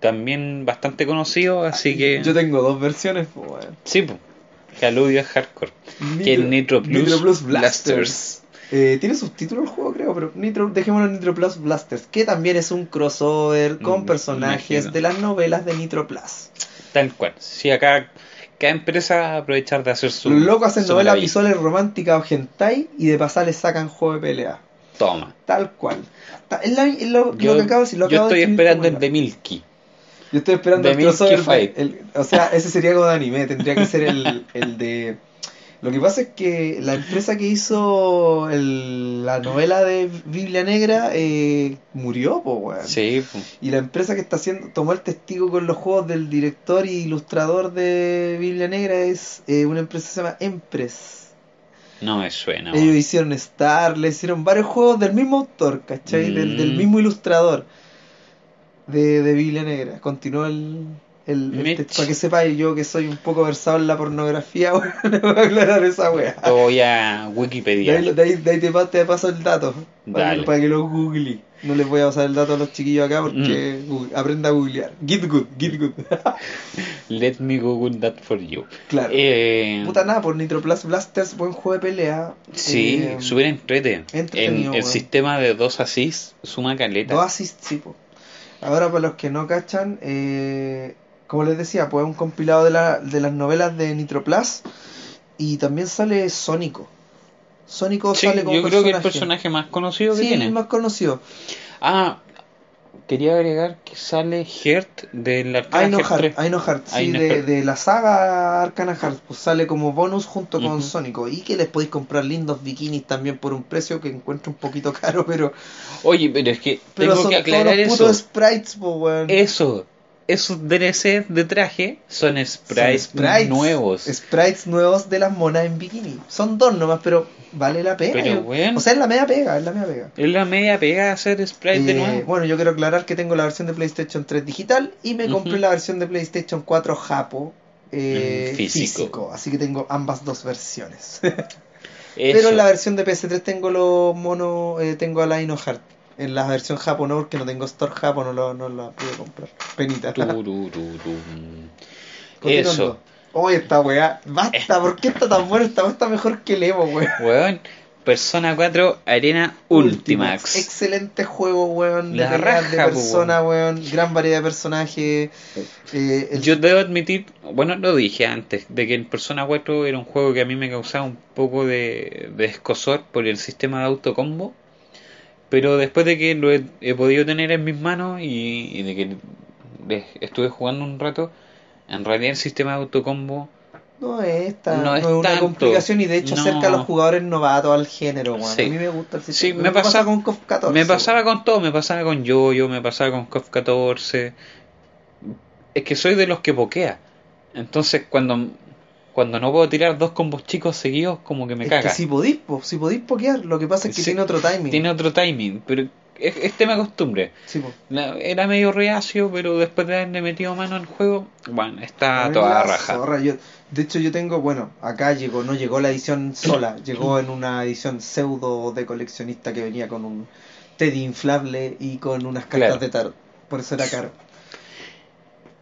También bastante conocido, así que. Yo tengo dos versiones, po, weón. Sí, pues. A hardcore. que es Nitro Plus, Nitro Plus Blasters. Blasters. Eh, tiene subtítulo el juego, creo, pero Nitro, dejémoslo en Nitro Plus Blasters, que también es un crossover con Mm, personajes imagino. de las novelas de Nitro Plus. Tal cual. Si acá cada empresa aprovechar de hacer su. Los locos hacen novelas visuales románticas o hentai y de pasar les sacan juego de pelea. Toma. Tal cual. Ta- Es, la- es lo, Yo, lo que acabo de decir. Lo yo acabo de estoy esperando el de Milky. Yo estoy esperando The el crossover. Fight. el- o sea, ese sería como de anime. Tendría que ser el, el de. Lo que pasa es que la empresa que hizo el- la novela de Biblia Negra eh, murió, po, weón. Sí, po. Y la empresa que está haciendo, tomó el testigo con los juegos del director y ilustrador de Biblia Negra es eh, una empresa que se llama Empress. no me suena. Ellos hicieron Star, le hicieron varios juegos del mismo autor, ¿cachai? Del, del Mm. mismo ilustrador de, de Biblia Negra. Continuó el. El, para que sepáis, yo que soy un poco versado en la pornografía, le voy a aclarar esa wea. Lo voy a De Wikipedia. ahí, de ahí- de ahí te, pa- te paso el dato. Para que, para que lo googlee. No les voy a pasar el dato a los chiquillos acá porque Mm. Google- aprenda a googlear. Get good, get good. Let me Google that for you. claro. Eh, Puta nada, por Nitro Plus Blasters, buen juego de pelea. sí, Eh, súper entrete. En el sistema de dos assist suma caleta. Dos assists, sí, po. Ahora, para los que no cachan, eh, como les decía, pues es un compilado de, la, de las novelas de Nitro Plus y también sale Sónico. Sónico Sí, sale como yo creo que el personaje. personaje más conocido que Sí, tiene. el más conocido. Ah, quería agregar que sale Heart del Arcana Heart Heart, 3. Aino Heart, sí, Aino de, Heart. de la saga Arcana Heart, pues sale como bonus junto con Ujú. Sónico. Y que les podéis comprar lindos bikinis también por un precio que encuentro un poquito caro, pero, Oye, pero es que pero tengo son que aclarar eso. sprites, weón. Eso, esos DLC de traje son Son sprites, nuevos. Sprites nuevos de las monas en bikini. Son dos nomás, pero vale la pena. Pero, weón. O sea, es la media pega, es la media pega. Es la media pega hacer sprites de Eh, nuevo. bueno, yo quiero aclarar que tengo la versión de PlayStation 3 digital y me compré la versión de PlayStation 4 Japo eh, Mm, físico. físico. Así que tengo ambas dos versiones. Pero en la versión de PS3 tengo los monos, eh, tengo a la Heart. En la versión Japo no, porque no tengo Store Japo, no, lo, no la pude comprar. Penita. Eso. Oye, esta weá, basta, ¿por qué está tan bueno? Esta weá está mejor que el Evo, weón. Weón, Persona 4 Arena Ultimax. Excelente juego, weón. De La de raja, po, persona, weón. Gran variedad de personajes. Eh, el- Yo debo admitir, bueno, lo dije antes, de que el Persona 4 era un juego que a mí me causaba un poco de, de escosor por el sistema de autocombo. Pero después de que lo he, he podido tener en mis manos y, y de que estuve jugando un rato, en realidad el sistema de autocombo No es, tan- No no es una tanto. complicación y de hecho No. acerca a los jugadores novatos al género. Sí. A mí me gusta el Sí, sistema. me pasa- con KOF 14. me pasaba con todo, me pasaba con Yoyo, me pasaba con KOF 14. Es que soy de los que pokea. Entonces cuando, cuando no puedo tirar dos combos chicos seguidos, como que me es caga. que si podís, po, si podís pokear, lo que pasa es que Sí. tiene otro timing. Tiene otro timing, pero es, es tema de costumbre. Sí, po. La- Era medio reacio, pero después de haberle metido mano al juego, bueno, está toda raja. zorra, yo- de hecho, yo tengo, bueno, acá llegó, no llegó la edición sola, llegó en una edición pseudo de coleccionista que venía con un Teddy inflable y con unas cartas Claro. de tarot. Por eso era caro.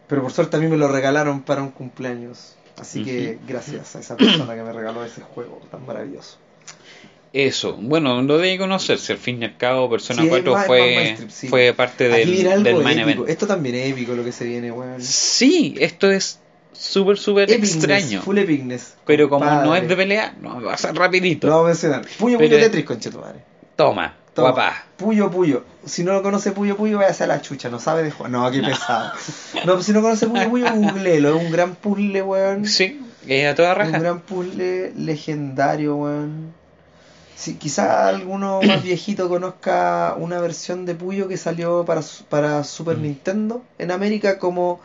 Pero por suerte a mí me lo regalaron para un cumpleaños. Así que gracias a esa persona que me regaló ese juego tan maravilloso. Eso, bueno, lo de conocerse, al fin y al cabo, Persona Sí, 4 es más- es más fue, sí. fue parte del, del main event. Esto también es épico lo que se viene, weón. Sí, esto es súper, súper extraño. Full epicness. Pero como no es de pelea, no, va a ser rapidito. Lo vamos a mencionar. Puyo Pero- Puyo Tetris, conchetumare. Toma, Toma, guapa. Puyo Puyo. Si no lo conoce Puyo Puyo, vaya a la chucha. No sabe de jugar. No, qué pesado. No, si no conoce Puyo Puyo, googleelo. Es un gran puzzle, weón. Sí, es a toda Es un raja. gran puzzle legendario, weón. Sí, quizá alguno más viejito conozca una versión de Puyo que salió para, para Super Mm. Nintendo en América como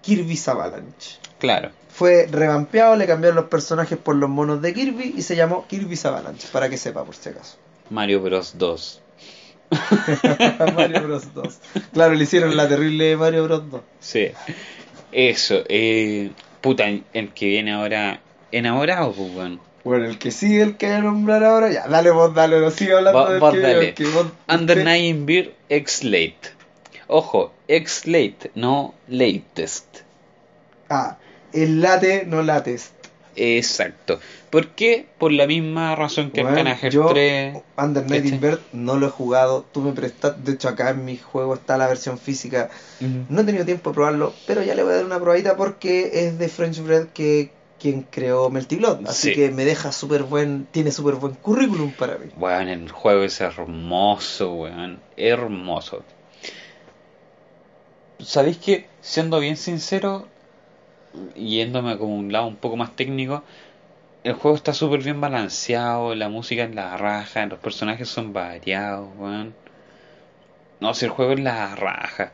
Kirby's Avalanche. Claro. Fue revampeado, le cambiaron los personajes por los monos de Kirby y se llamó Kirby's Avalanche, para que sepa por si acaso. Mario Bros 2. Mario Bros 2. Claro, le hicieron la terrible Mario Bros 2. Sí. Eso, eh, puta, el que viene ahora enamorado, pues, weón. Bueno, el que sigue, el que voy a nombrar ahora, ya, dale vos, dale, no sigue hablando Vos- del vos que dale. el que vos- Under Nine Beer X Late. Ojo, X Late, no latest. Ah, el late, no latest. Exacto. ¿Por qué? Por la misma razón que Bueno, Heart yo, 3. Under Night. Invert no lo he jugado, tú me prestas, de hecho acá en mi juego está la versión física, no he tenido tiempo de probarlo, pero ya le voy a dar una probadita porque es de French Bread que quien creó Melty Blood, así Sí. que me deja súper buen, tiene súper buen currículum para mí. Weón, el juego es hermoso, weón. Hermoso. ¿Sabéis que, siendo bien sincero, yéndome como un lado un poco más técnico, el juego está súper bien balanceado, la música es la raja, los personajes son variados, weón. No, si el juego es la raja.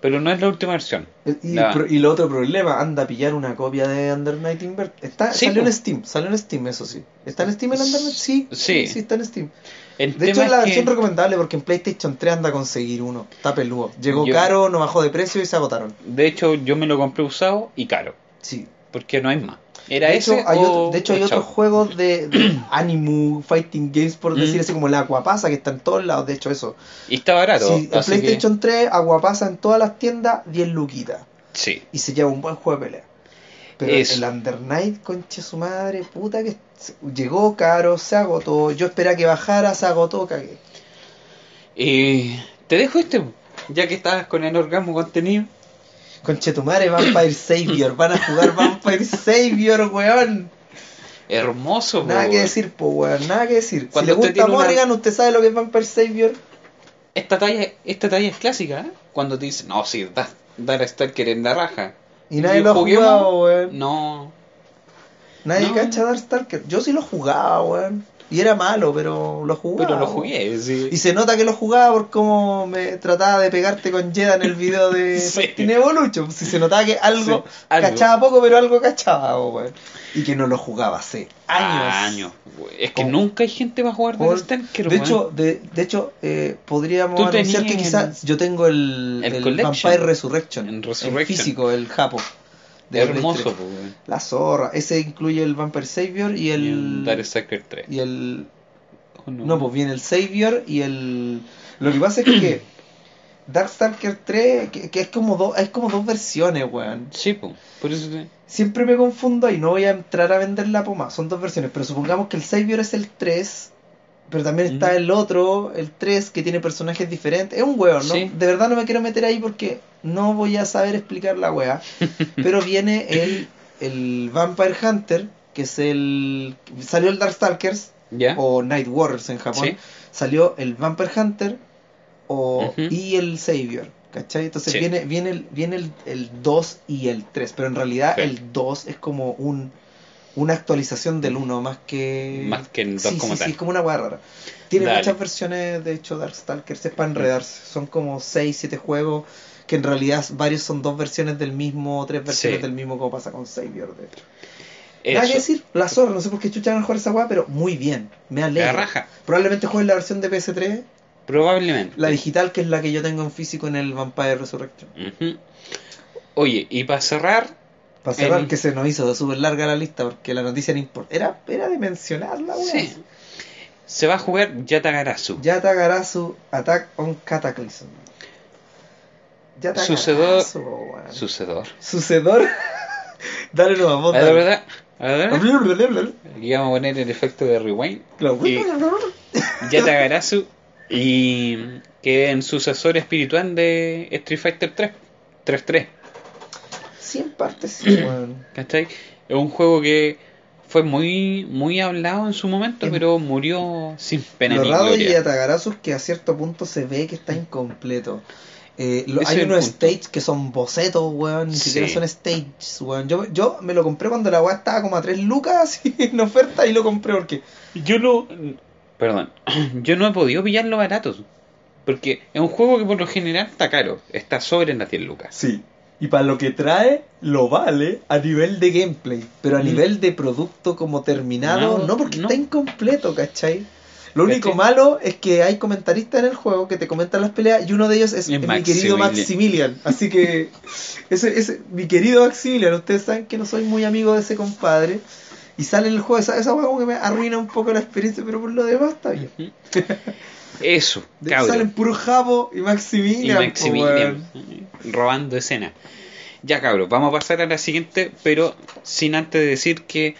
Pero no es la última versión. Y, La- pro- y el otro problema, anda a pillar una copia de Under Night Invert. Está, Sí, salió en Steam, salió en Steam, eso sí. ¿Está en Steam el Under Night? Sí, Sí. sí, está en Steam. El De hecho, es la versión que- recomendable porque en PlayStation 3 anda a conseguir uno. Está peludo. Llegó Yo- caro, no bajó de precio y se agotaron. De hecho, yo me lo compré usado y caro. Sí. Porque no hay más. Era de hecho, ese hay o- otro- de hecho, hay otros juegos de, de Animu Fighting Games, por Mm. decir así, como el Aguapasa, que está en todos lados. De hecho, eso. Y está barato. Sí, en así que- PlayStation 3, Aguapasa en todas las tiendas, 10 luquitas. Sí. Y se lleva un buen juego de pelea. Pero Eso. el Under Night, conche su madre, puta que llegó caro, se agotó. Yo esperaba que bajara, se agotó, cagué. Eh, te dejo este, ya que estabas con el orgasmo contenido. Conche tu madre, Vampire Savior. Van a jugar Vampire Savior, weón. Hermoso, po, Nada que decir, po, weón. Nada que decir. Cuando si le gusta tiene una- Morrigan, usted sabe lo que es Vampire Savior. Esta talla, esta talla es clásica, ¿eh? Cuando te dicen, no, sí, da, Dar Stalker en la raja. Y nadie ¿Y lo ha juguemos? jugado, weón. No. Nadie No. cacha Darkstalker. Yo sí lo jugaba, weón. Y era malo, pero lo jugaba. Pero lo jugué, sí. Y se nota que lo jugaba por cómo me trataba de pegarte con Jeda en el video de Sí. Si se notaba que algo, Sí, algo. cachaba poco, pero algo cachaba. Y que no lo jugaba hace años. Años. Es que nunca hay gente va a jugar Dar Stalker, de hecho, de, de hecho eh, podríamos anunciar que quizás yo tengo el, el el. Vampire Resurrection, En Resurrection. físico, el Japo. De hermoso, Play po, weón. 3. La zorra. Ese incluye el Vampire Savior y Y el el. Dar Stalker 3. y el Oh, No, pues viene el Savior y el... Lo que pasa es que Darkstalker 3, que, que es como dos es como dos versiones, weón. Sí, po, por eso te- Siempre me confundo y no voy a entrar a vender la poma. Son dos versiones, pero supongamos que el Savior es el 3, pero también está el otro, el 3, que tiene personajes diferentes. Es un weón, ¿no? Sí. De verdad no me quiero meter ahí porque no voy a saber explicar la wea. pero viene el, el Vampire Hunter, que es el... Salió el Darkstalkers, ¿Ya? o Night Warriors en Japón. Sí. Salió el Vampire Hunter o, y el Savior. ¿Cachai? Entonces Sí. viene, viene, el, viene el, el 2 y el 3, pero en realidad el 2 es como un una actualización del 1 más que... Más que el 2 sí, como sí, tal. Sí, como una hueá rara. Tiene Dale. muchas versiones, de hecho, Darkstalkers es para enredarse. Son como 6, 7 juegos que en realidad varios son dos versiones del mismo, tres versiones Sí. del mismo, como pasa con Savior, de hecho. Nada que decir, la zorra, no sé por qué chucha van a jugar esa weá, pero muy bien, me La alegra. raja. Probablemente jueguen la versión de PS3, Probablemente. la digital, que es la que yo tengo en físico en el Vampire Resurrection. Oye, y para cerrar, Para cerrar, que se nos hizo súper larga la lista, porque la noticia era, import- era, era de mencionarla, weá. sí, se va a jugar Yatagarasu. Yata Garasu Attack on Cataclysm. Yata Sucedor- weón. Sucedor. Sucedor. Dale nueva voz. La verdad, Claro. aquí vamos a poner el efecto de rewind. Y- Yatagarasu y que en sucesor espiritual de Street Fighter 3. 3-3. 100 partes, sí, weón. ¿Cachai? Es un juego que fue muy muy hablado en su momento, pero murió sin pena Lo ni raro gloria. Yatagarasu es que a cierto punto se ve que está incompleto. Eh, lo- hay unos stages que son bocetos, weón, ni Sí. siquiera son stages, weón. Yo, yo me lo compré cuando la weá estaba como a 3 lucas así, en oferta y lo compré porque Yo no. Perdón. Yo no he podido pillarlo baratos. Porque es un juego que por lo general está caro. Está sobre en las 10 lucas. Sí. Y para lo que trae, lo vale a nivel de gameplay. Pero a Mm. nivel de producto como terminado, No, no, porque no. está incompleto, ¿cachai? Lo único ¿Cachai? malo es que hay comentaristas en el juego que te comentan las peleas y uno de ellos es, Es mi querido Maximilian. Así que, ese, ese, mi querido Maximilian, ustedes saben que no soy muy amigo de ese compadre. Y sale en el juego, esa, esa hueá como que me arruina un poco la experiencia, pero por lo demás está bien. Eso, cabrón. salen puro Jabo y Y Maximilian. po, Maximilian. Robando escena. Ya cabros, vamos a pasar a la siguiente, pero sin antes decir que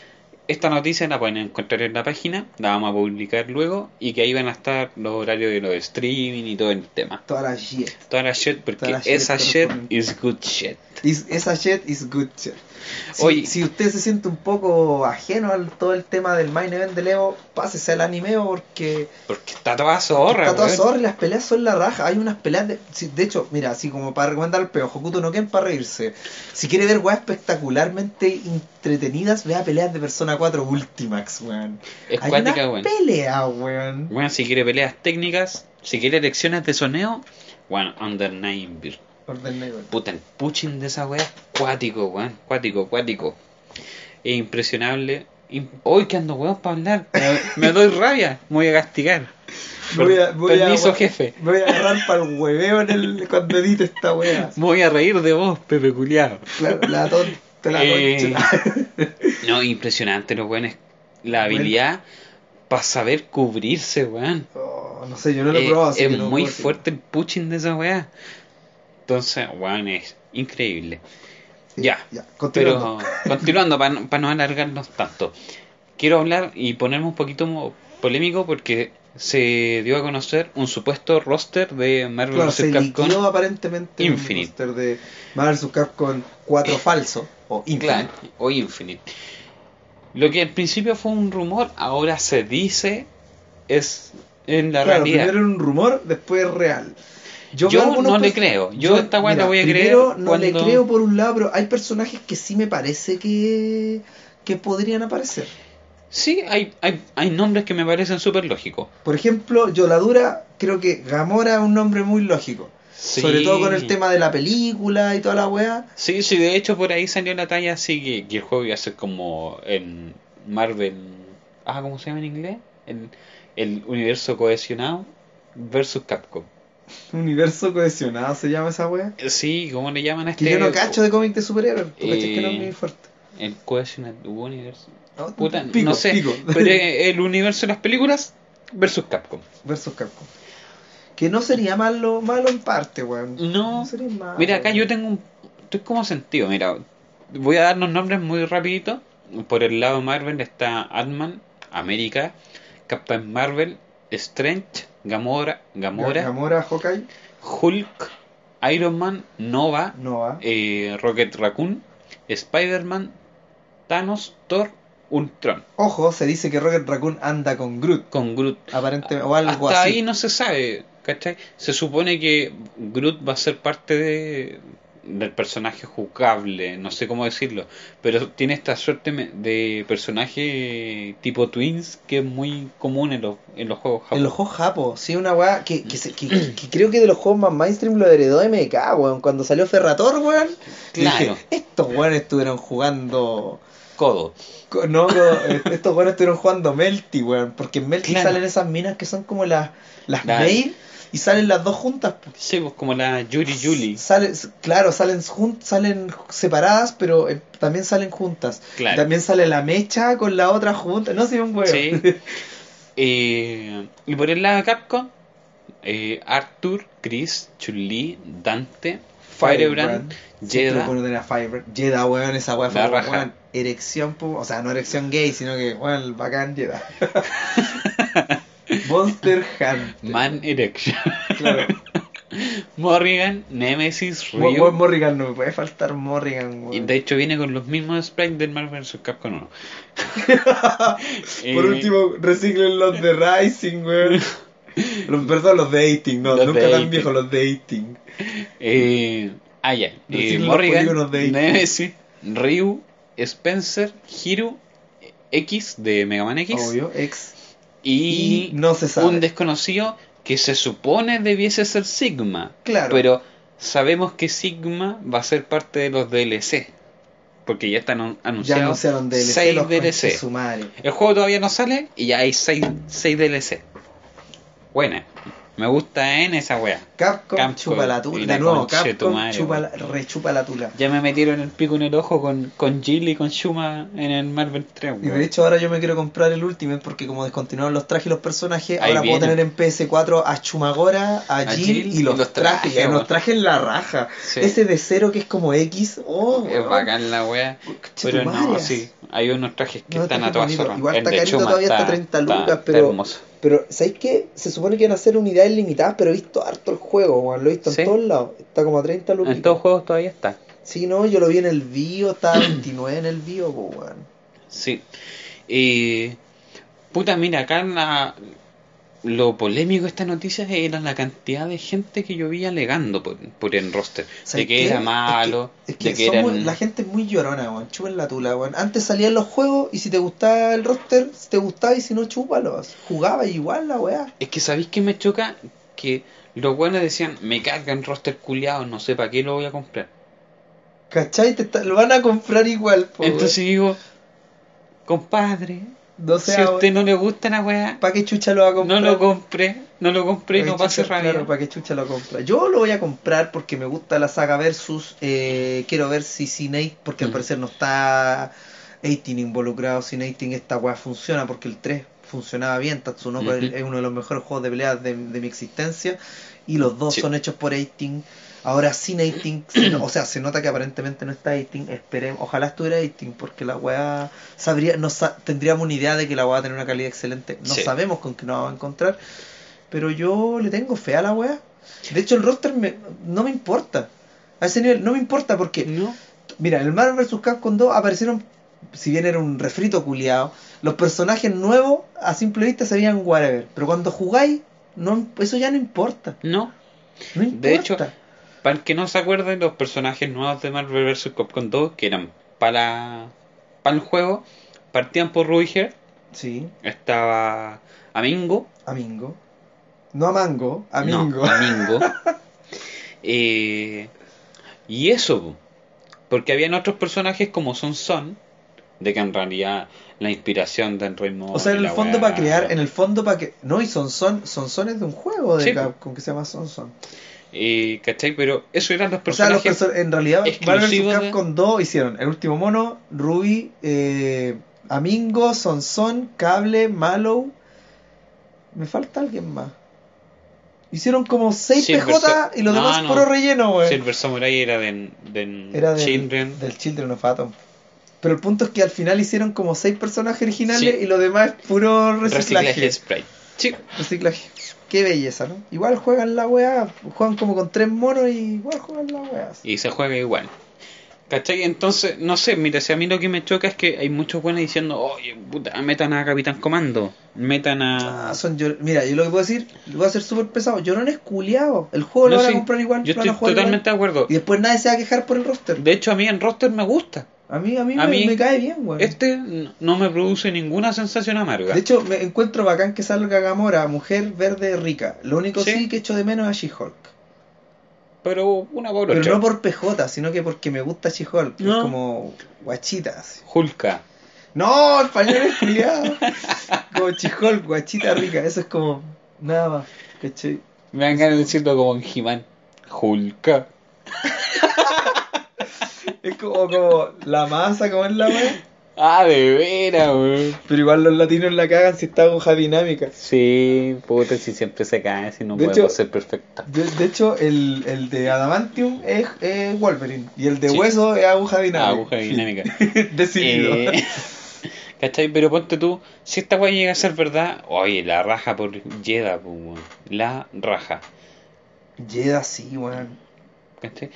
esta noticia la pueden encontrar en la página, la vamos a publicar luego y que ahí van a estar los horarios de los streaming y todo el tema. Toda la shit. Toda la shit, porque la shit esa shit is good shit. Is- esa shit is good shit. Si, Oye. si usted se siente un poco ajeno al todo el tema del main event de Evo, pásese al animeo porque Porque está toda zorra, está toda zorra y las peleas son la raja. Hay unas peleas de. de hecho, mira, así como para recomendar el peo, Hokuto no Ken para reírse. Si quiere ver weas espectacularmente entretenidas, vea peleas de Persona 4 Ultimax, weón. Es Hay cuática, una weón. pelea, weón. Bueno, si quiere peleas técnicas, si quiere lecciones de soneo, bueno, Under Nine Beer. Orden negro. Puta, el pushing de esa es cuático, weón. Cuático, cuático. Es impresionable. Im- Hoy que ando weón para hablar. Me, doy rabia. Me voy a castigar. Voy a- voy a- Permiso, jefe. Me voy a agarrar para el hueveo en el, cuando edite esta wea. Me voy a reír de vos, Pepe Culiado. La, la tonta, la Eh. No, impresionante los weones. La habilidad para saber cubrirse, weón. Oh, no sé, yo no lo he Eh, probado. así es que no muy fuerte el pushing de esa weá. Entonces, weón, es increíble. Sí, Ya, ya, continuando. Pero continuando, para no alargarnos tanto, quiero hablar y ponerme un poquito polémico porque se dio a conocer un supuesto roster de Marvel Claro, vs. Capcom. aparentemente Infinite. un roster de Marvel vs. Capcom 4 falso o Claro, Infinite. o Infinite. Lo que al principio fue un rumor, ahora se dice es en la Claro, realidad. primero era un rumor, después es real. Yo no le creo. Yo esta weá la voy a primero creer no le creo por un lado, pero hay personajes que sí me parece que, que podrían aparecer. Sí, hay, hay, hay nombres que me parecen súper lógicos. Por ejemplo, Yoladura, creo que Gamora es un nombre muy lógico. Sí. Sobre todo con el tema de la película y toda la weá. Sí, sí, de hecho por ahí salió la talla así que, que el juego iba a ser como en Marvel. Ah, ¿cómo se llama en inglés? El, el universo cohesionado versus Capcom. Universo cohesionado se llama esa weá. Eh, Sí, ¿cómo le llaman a este? Que yo no cacho de cómic de superhéroes. Cachas que no es Eh, muy fuerte. El Cohesionado Universe. No, Puta, pico, no sé. pico. Pero es el universo de las películas versus Capcom. Versus Capcom. Que no sería malo, malo en parte, weón. No. sería malo. Mira, acá yo tengo un... Estoy como sentido, mira. Voy a darnos nombres muy rapidito. Por el lado Marvel está Ant-Man, América, Captain Marvel, Strange, Gamora, Gamora, Gamora, Hawkeye, Hulk, Iron Man, Nova, Nova. eh, Rocket Raccoon, Spider-Man, Thanos, Thor, Ultron. Ojo, se dice que Rocket Raccoon anda con Groot, Con Groot. aparentemente, o algo Hasta así. ahí no se sabe, ¿cachai? Se supone que Groot va a ser parte de, del personaje jugable, no sé cómo decirlo, pero tiene esta suerte de personaje tipo Twins que es muy común en los, en los juegos En los juegos Japo, sí, una weá que, que, se- que- que creo que de los juegos más mainstream lo heredó MK, weón. Cuando salió Ferrator, weón. Claro. dije, estos weones estuvieron jugando. Codo. No, eh, estos weones estuvieron jugando Melty, weón. Porque en Melty Claro. salen esas minas que son como las, las La- main y salen las dos juntas. po. Sí, pues como la Yuri Yuli. Salen, claro, salen jun- salen separadas, pero eh, también salen juntas. Claro. También sale la mecha con la otra junta. No sé, un weón. Sí. Eh, y por el lado Capcom, eh, Arthur, Chris, Chun-Li, Dante, Firebrand, Jeda. Jeda, weón, esa weá fue weón, erección, o sea, no erección gay, sino que, weón, bacán Jeda. Monster Hunter. Man Erection. Claro. Morrigan, Nemesis, Ryu. Mo- Morrigan, no me puede faltar Morrigan, y weón. de hecho viene con los mismos sprites del Marvel vs. Capcom 1. Por Eh, último, reciclen los de Rising, weón. Los, perdón, los de 18, no, Los nunca de tan 18. viejos, los de 18. Eh, ah, ya. Eh, Morrigan. Nemesis, Ryu, Spencer, Hiro, X de Mega Man X Obvio, ex. Y, Y no se sabe. un desconocido que se supone debiese ser Sigma. Claro. Pero sabemos que Sigma va a ser parte de los DLC. Porque ya están an- ya anunciados anunciaron DLC, 6 los DLC. conches su madre. El juego todavía no sale y ya hay 6, DLC. Buena. Me gusta en esa wea. Capcom, Capcom, chupa la y tula. la De nuevo, Capcom chupa la, rechupa la tula. Ya me metieron el pico en el ojo con, con Jill y con Shuma en el Marvel 3. Y weón. de hecho ahora yo me quiero comprar el Ultimate porque como descontinuaron los trajes y los personajes, Ahí ahora puedo tener en PS4 a Chumagora, a, A Jill, Jill y los, y los trajes. trajes, y weón. trajes en la raja. Sí. Ese de cero que es como X. Oh, Es weón. bacán la wea. Pero no, sí. Hay unos trajes que No, están trajes a toda bonitos. zorra. Igual El está carito, todavía está 30 lucas, está pero- hermoso. Pero, ¿sabéis qué? Se supone que van a ser unidades limitadas, pero he visto harto el juego, weón. Lo he visto Sí. en todos lados. Está como a 30 lucas. En todos juegos todavía está. Sí, no, yo lo vi en el bio, estaba a 29 en el bio, pues, weón. Sí. Eh, puta, mira, acá la- lo polémico de esta noticia era la cantidad de gente que yo vi alegando por, por el roster. De ¿Sabes que era Es malo, Es que, de que eran... la gente es muy llorona, weón. Chupen la tula, weón. Antes salían los juegos y si te gustaba el roster, si te gustaba y si no, chúpalo. Jugaba igual la weá. Es que sabéis que me choca que los buenos decían, me cargan roster culiado, no sé para qué lo voy a comprar. ¿Cachai? Te está- lo van a comprar igual, po, Entonces digo, compadre, No si a usted no le gusta la weá, ¿Para qué chucha lo va a no comprar? lo compré, no lo compré y no pase rabia. Claro, para qué chucha lo compra. Yo lo voy a comprar porque me gusta la saga Versus. eh, quiero ver si sin 8, porque al Mm. parecer no está 18 involucrado. Sin 18 esta weá funciona porque el 3 funcionaba bien. Tatsunoko Ujú. es uno de los mejores juegos de peleas de, de mi existencia. Y los dos Sí. son hechos por 18. Ahora sin 18, se no- o sea, se nota que aparentemente no está 18. Esperemos, ojalá estuviera 18 porque la weá sabría, no sa- tendríamos una idea de que la weá va a tener una calidad excelente. No Sí. sabemos con qué nos vamos a encontrar. Pero yo le tengo fe a la weá. De hecho, el roster me, no me importa. A ese nivel no me importa porque, No, mira, en el Marvel vs. Capcom 2 aparecieron, si bien era un refrito culiado, los personajes nuevos a simple vista se veían whatever. Pero cuando jugáis, no, eso ya no importa. no. No importa. De hecho, Para el que no se acuerde, los personajes nuevos de Marvel vs. Capcom 2, que eran para, para el juego, partían por Ruiger, sí, estaba Amingo, Amingo. No a Mango, Amingo. No, Amingo. Eh, y eso, po. porque habían otros personajes como Son Son, de que en realidad la inspiración de Rainbow O sea, en el fondo para crear, en el fondo para que... No, y Son Son, Son Son es de un juego de Sí. Capcom que se llama Son Son. Eh, ¿Cachai? Pero eso eran los O sea, los personajes. perso- en realidad, Marvel vs. de- Capcom 2 hicieron el último mono, Ruby, eh, Amingo, Son Son, Cable, Mallow. Me falta alguien más. Hicieron como 6 Silver PJ y los No, demás no. puro relleno, weón. Silver Samurai era de, de Era del, Children. del Children of Atom. Pero el punto es que al final hicieron como 6 personajes originales Sí. y lo demás es puro reciclaje. Reciclaje Sprite. Sí. Reciclaje. Qué belleza, ¿no? Igual juegan la weá, juegan como con tres monos y igual juegan la weá. Y se juega igual. ¿Cachai? Entonces, no sé, mira, si a mí lo que me choca es que hay muchos buenos diciendo, oye, puta, metan a Capitán Comando, metan a... Ah, son llor- Mira, yo lo que puedo decir, lo voy a hacer súper pesado. Llorones culiados. El juego lo van sí, a comprar igual. Yo lo van estoy a jugar totalmente de acuerdo. Y después nadie se va a quejar por el roster. De hecho, a mí en roster me gusta. A mí, a mí, A me, mí, me cae bien, weón. Este no me produce ninguna sensación amarga. De hecho, me encuentro bacán que salga Gamora, mujer verde rica. Lo único sí, Sí. que echo de menos es a She-Hulk. pero una por Pero otra. no por PJ, sino que porque me gusta She-Hulk. No. Es como guachita. así. Hulka. No, español es culiado. como She-Hulk, guachita rica. Eso es como nada más. ¿Cachai? Me dan ganas de decirlo como en He-Man. Hulka. Es como, como la masa, como es la wea. Ah, de veras, weón. Pero igual los latinos la cagan si está aguja dinámica. Sí, puta, si siempre se cae, si no De podemos hecho- ser perfecta. De, de hecho, el, el de Adamantium es, es Wolverine. Y el de Sí. hueso es aguja dinámica. Aguja dinámica. Decidido. Eh, ¿Cachai? Pero ponte tú, si esta weá llega a ser verdad, oye, la raja por Yeda, pues, weón. La raja. Yeda sí, weón. ¿Cachai?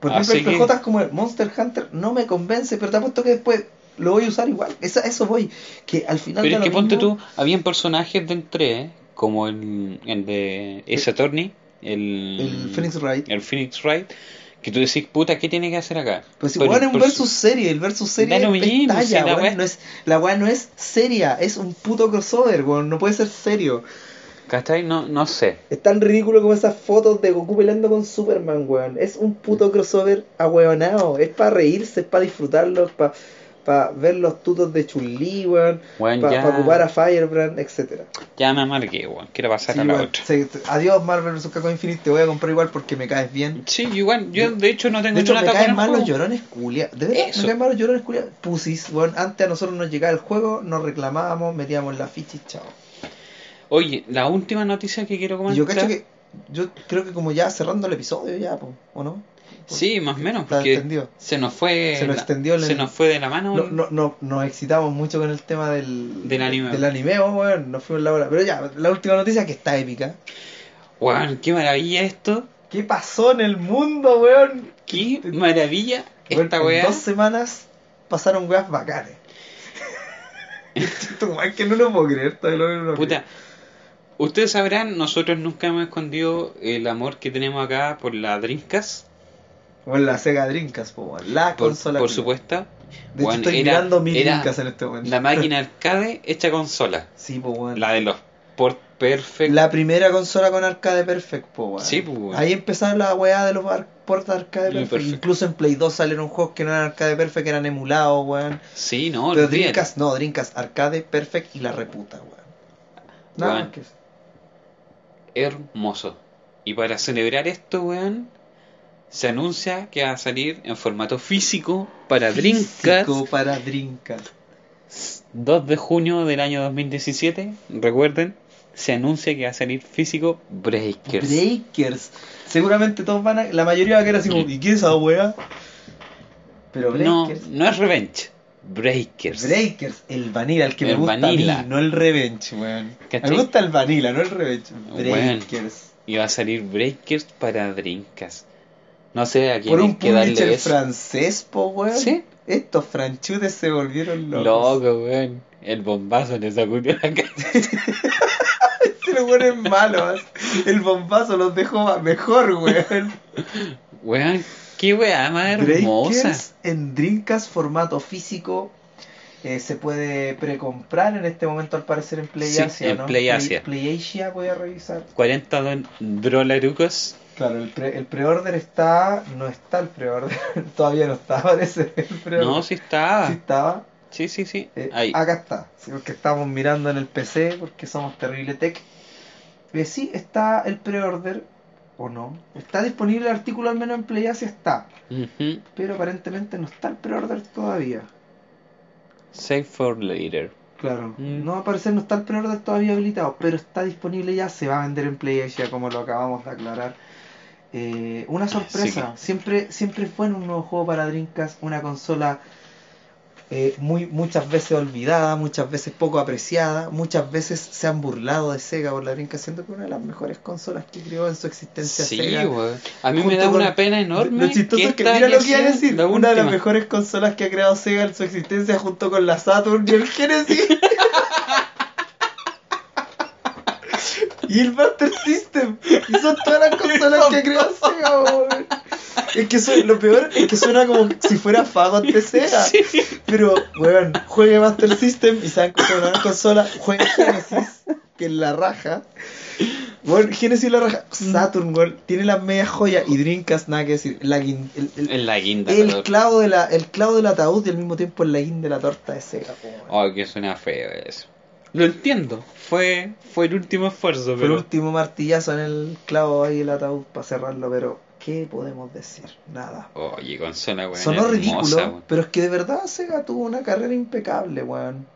Por ejemplo, Así el que- PJ es como el Monster Hunter no me convence, pero te apuesto que después lo voy a usar igual. Eso, eso voy. Que al final Pero es que ponte tú, habían personajes del 3, como el, el de Ace Attorney, el, El Phoenix Wright. el Phoenix Wright, que tú decís, puta, ¿qué tiene que hacer acá? Pues si weón es un versus serie, el versus serie es mismo, pestalla, si la weá- no es, no es seria, es un puto crossover, weón, no puede ser serio. ¿Cachai? No, no sé. Es tan ridículo como esas fotos de Goku peleando con Superman, weón. Es un puto crossover ahueonado. Es para reírse, es para disfrutarlo, es para ver los tutos de Chun-Li, weón. Weón, Para ya, ocupar a Firebrand, etcétera. ya me amargué, weón. Quiero pasar Sí, a la otra. Se- adiós Marvel vs. Capcom Infinite, te voy a comprar igual porque me caes bien. Sí, igual, yo de hecho no tengo De hecho, me caen mal los llorones culia. De verdad, Eso. me caen mal los llorones culia. Pusis, weón. Antes a nosotros nos llegaba el juego, nos reclamábamos, metíamos la ficha y chao. Oye, la última noticia que quiero comentar. yo cacho que. Yo creo que como ya cerrando el episodio, ya, po, ¿o no? Sí, más o menos, porque se nos fue. Se nos la- extendió el- se nos fue de la mano. No, no, no, nos excitamos mucho con el tema del, Del anime. Del anime, oh, weón. Nos fuimos la hora. Pero ya, la última noticia que está épica. Weón, qué maravilla esto. ¿Qué pasó en el mundo, weón? Qué maravilla Weón, esta en dos semanas pasaron weas bacanes. Esto, es que no lo puedo creer, todavía lo no lo Puta, ustedes sabrán, nosotros nunca hemos escondido el amor que tenemos acá por la creo. O la Sega Dreamcast, po. La Por, consola. por supuesto. De hecho, estoy era- mirando mi Dreamcast en este momento. La máquina arcade hecha consola. Sí, po, weón. La de los Port Perfect. La primera consola con arcade perfect, po, weón. Sí, po, weón. Ahí empezaron la weá de los ports arcade Muy perfect. perfect. Incluso en Play 2 salieron juegos que no eran arcade perfect, que eran emulados, weón. Sí, no, Pero. Dreamcast, no, Dreamcast arcade perfect y la reputa, weón. Nada más que eso. Hermoso. Y para celebrar esto, weón, se anuncia que va a salir en formato físico para Físico para Dreamcast. 2 de junio del año 2017. Recuerden, se anuncia que va a salir físico Breakers. Breakers. Seguramente todos van a. La mayoría va a quedar así como, ¿y qué es esa weá? Pero no, Breakers. no es Revenge, Breakers. Breakers, el vanilla, el que me gusta vanilla. a mí, no el revenge, weón. Me gusta el vanilla, no el revenge. Breakers. Y va a salir Breakers para Dreamcast. No sé a quién Por un que publisher francés, po, weón. Sí. Estos franchutes se volvieron locos. Loco, weón. El bombazo le sacudió la cara. Se lo ponen malos. El bombazo los dejó mejor, weón. Weón, qué weá más hermosa. En Dreamcast formato físico. eh, se puede precomprar en este momento al parecer en Play Sí, Asia, en ¿no? Play Asia. Play Asia voy a revisar. 40 don- dolarucos. Claro, el, pre- el pre-order está... No está el pre-order. Todavía no está, parece el. No, sí estaba. Sí estaba. Sí, sí, sí. Eh, Ahí. Acá está, sí, porque estamos mirando en el PC, porque somos terrible tech. Eh, sí, está el pre-order, o no. Está disponible el artículo, al menos en Play Asia está. Pero aparentemente no está el pre-order todavía. Save for later. Claro. Mm. No, al parecer no está el pre-order todavía habilitado, pero está disponible ya, se va a vender en PlayAsia como lo acabamos de aclarar. Eh, una sorpresa, siempre siempre fue en un nuevo juego para Dreamcast, una consola eh, muy muchas veces olvidada, muchas veces poco apreciada, muchas veces se han burlado de Sega por la Dreamcast, siendo que una de las mejores consolas que creó en su existencia Sí, Sega. A mí me da con- una pena enorme. Lo chistoso es que mira lo que iba a decir. Una de las mejores consolas que ha creado Sega en su existencia junto con la Saturn y el Genesis. y el Master System. Y son todas las consolas que ha creado Sega, weón. Es que eso- lo peor es que suena como si fuera Fagot de Sega. Sí. Pero, weón, juegue Master System y saben que es una consola. Juegue Genesis, que es la raja. Weón, Genesis la raja. Saturn, weón, tiene las medias joyas. Y Dreamcast, nada que decir. La guin- el, el- En la guinda. el clavo, de la, el clavo del ataúd y al mismo tiempo el laguín de la torta de Sega. weón. Oh, que suena feo eso. Lo entiendo. Fue, fue el último esfuerzo, Fue el último martillazo en el clavo ahí el ataúd para cerrarlo, pero ¿qué podemos decir? Nada. Oye, consola, weón. Sonó ridículo, weón. pero es que de verdad Sega tuvo una carrera impecable, weón.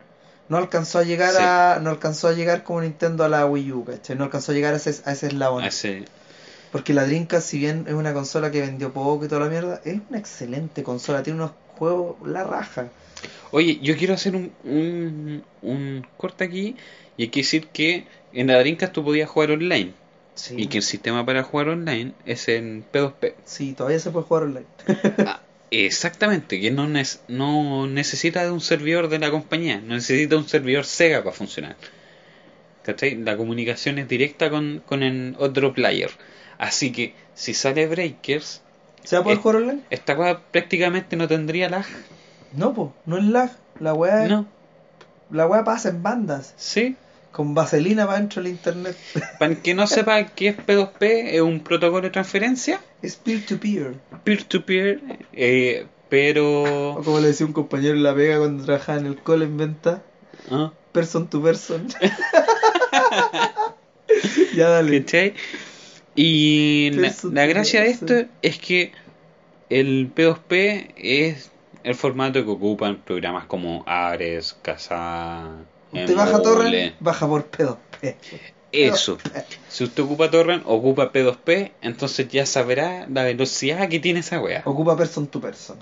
No alcanzó a llegar Sí. a no alcanzó a llegar como Nintendo a la Wii U, ¿cachai? No alcanzó a llegar a ese, a ese eslabón. Hace- Porque la Dreamcast, si bien es una consola que vendió poco y toda la mierda, es una excelente consola, tiene unos juegos la raja. Oye, yo quiero hacer un, un, un corte aquí. Y hay que decir que en la Dreamcast tú podías jugar online. Sí. Y que el sistema para jugar online es en P2P. Sí, todavía se puede jugar online. Ah, exactamente, que no, nes- no necesita de un servidor de la compañía, no necesita un servidor Sega para funcionar. ¿Cachai? La comunicación es directa con, con el otro player. Así que si sale Breakers, ¿Se va a poder jugar online? esta cosa prácticamente no tendría lag. No, pues, no es lag. La weá, No, la weá pasa en bandas. sí. Con vaselina para dentro del internet. Para que no sepa qué es P2P, es un protocolo de transferencia, es peer-to-peer. peer-to-peer, eh, O pero... como le decía un compañero en la pega cuando trabajaba en el call en venta. ¿ah? Person to person. ya dale. ¿Cachai? Y la, la gracia de esto es que el P2P es el formato que ocupan programas como Ares, Kazaa, Usted baja torrent, baja por pedo. Eh, Eso. Si usted ocupa Torrent, ocupa P2P, entonces ya sabrá la velocidad que tiene esa wea. Ocupa person to person.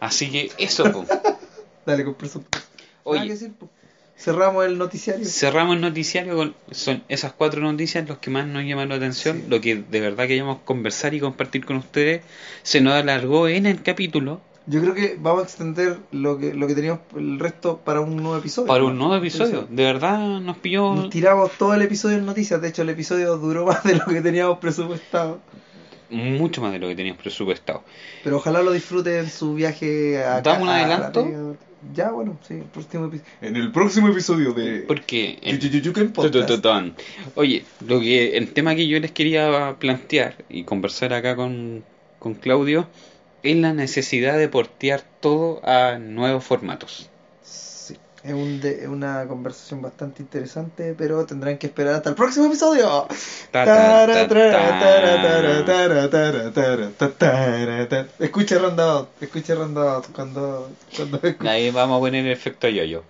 Así que eso, po. Dale con person to person. Nada que Oye, decir, po. Cerramos el noticiario. cerramos el noticiario con son esas cuatro noticias los que más nos llaman la atención, Sí. lo que de verdad queríamos conversar y compartir con ustedes. Se nos alargó en el capítulo Yo creo que vamos a extender lo que, lo que teníamos el resto para un nuevo episodio. para ¿no? un nuevo episodio. De verdad nos pilló Nos tiramos todo el episodio en noticias. De hecho, el episodio duró más de lo que teníamos presupuestado. mucho más de lo que teníamos presupuestado. Pero ojalá lo disfrute en su viaje a ¿Damos un a adelanto? Ya, bueno, sí, el próximo episodio. En el próximo episodio de Porque en-. Oye, lo que el tema que yo les quería plantear y conversar acá con, con Claudio es la necesidad de portear todo a nuevos formatos. Sí, es, un de- una conversación bastante interesante, pero tendrán que esperar hasta el próximo episodio. Escuche Roundabout, escuche Roundabout cuando, cuando. Ahí vamos a poner el efecto yo-yo.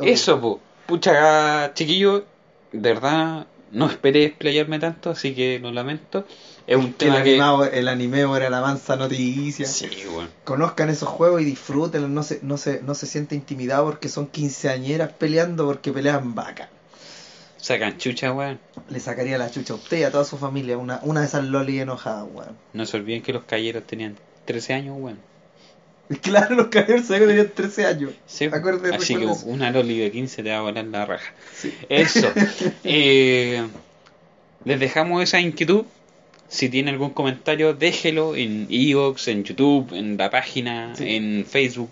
Eso, po. pucha, chiquillo, de verdad no esperé explayarme tanto, así que lo lamento. Es un Que el, tema que. animado- el anime era la mansa noticia. Sí, bueno. Conozcan esos juegos y disfrútenlos, no se, no se, no se siente intimidado porque son quinceañeras peleando porque pelean vaca. Sacan chucha, weón. Le sacaría la chucha a usted y a toda su familia, una, una de esas loli enojadas, weón. No se olviden que los calleros tenían 13 años, weón. Claro, los caballeros se tenían 13 años. Sí, Acuerde, así que eso. una loli de 15 te va a volar la raja. Sí. Eso. Eh, les dejamos esa inquietud. Si tiene algún comentario, déjelo en Evox, en YouTube, en la página, Sí. en Facebook,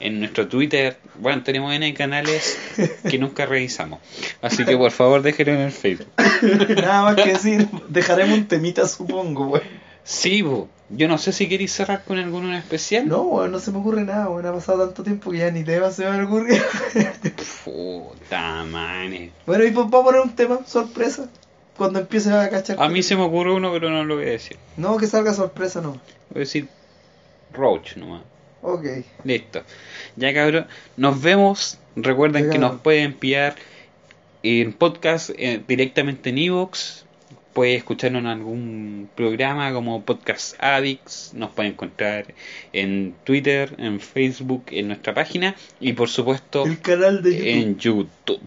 en nuestro Twitter. Bueno, tenemos N canales que nunca revisamos. Así que por favor déjelo en el Facebook. Nada más que decir, dejaremos un temita, supongo, weón. Sí, bo. yo no sé si queréis cerrar con alguno en especial. No, weón, no se me ocurre nada, weón. Ha pasado tanto tiempo que ya ni tema se me ocurre. Puta mane. bueno, y pues vamos a poner un tema, sorpresa. Cuando empiece a cachar. A mí se me ocurre uno, pero no lo voy a decir. No, que salga sorpresa, no. Voy a decir Roach nomás. Ok. Listo. Ya cabrón, nos vemos. Recuerden Ya, que cabrón. nos pueden enviar en podcast eh, directamente en Evox. Puede escucharnos en algún programa como Podcast Addicts. Nos puede encontrar en Twitter, en Facebook, en nuestra página y por supuesto El canal de YouTube. en YouTube.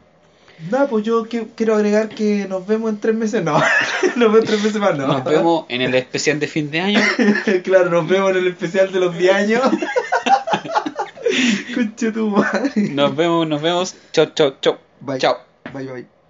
Nada, pues yo que- quiero agregar que nos vemos en tres meses. No, nos vemos en tres meses más, no. Nos vemos en el especial de fin de año. claro, nos vemos en el especial de los 10 años. Conche tu madre. Nos vemos, nos vemos. Chau, chau, chau. Bye. Chao. Bye, bye.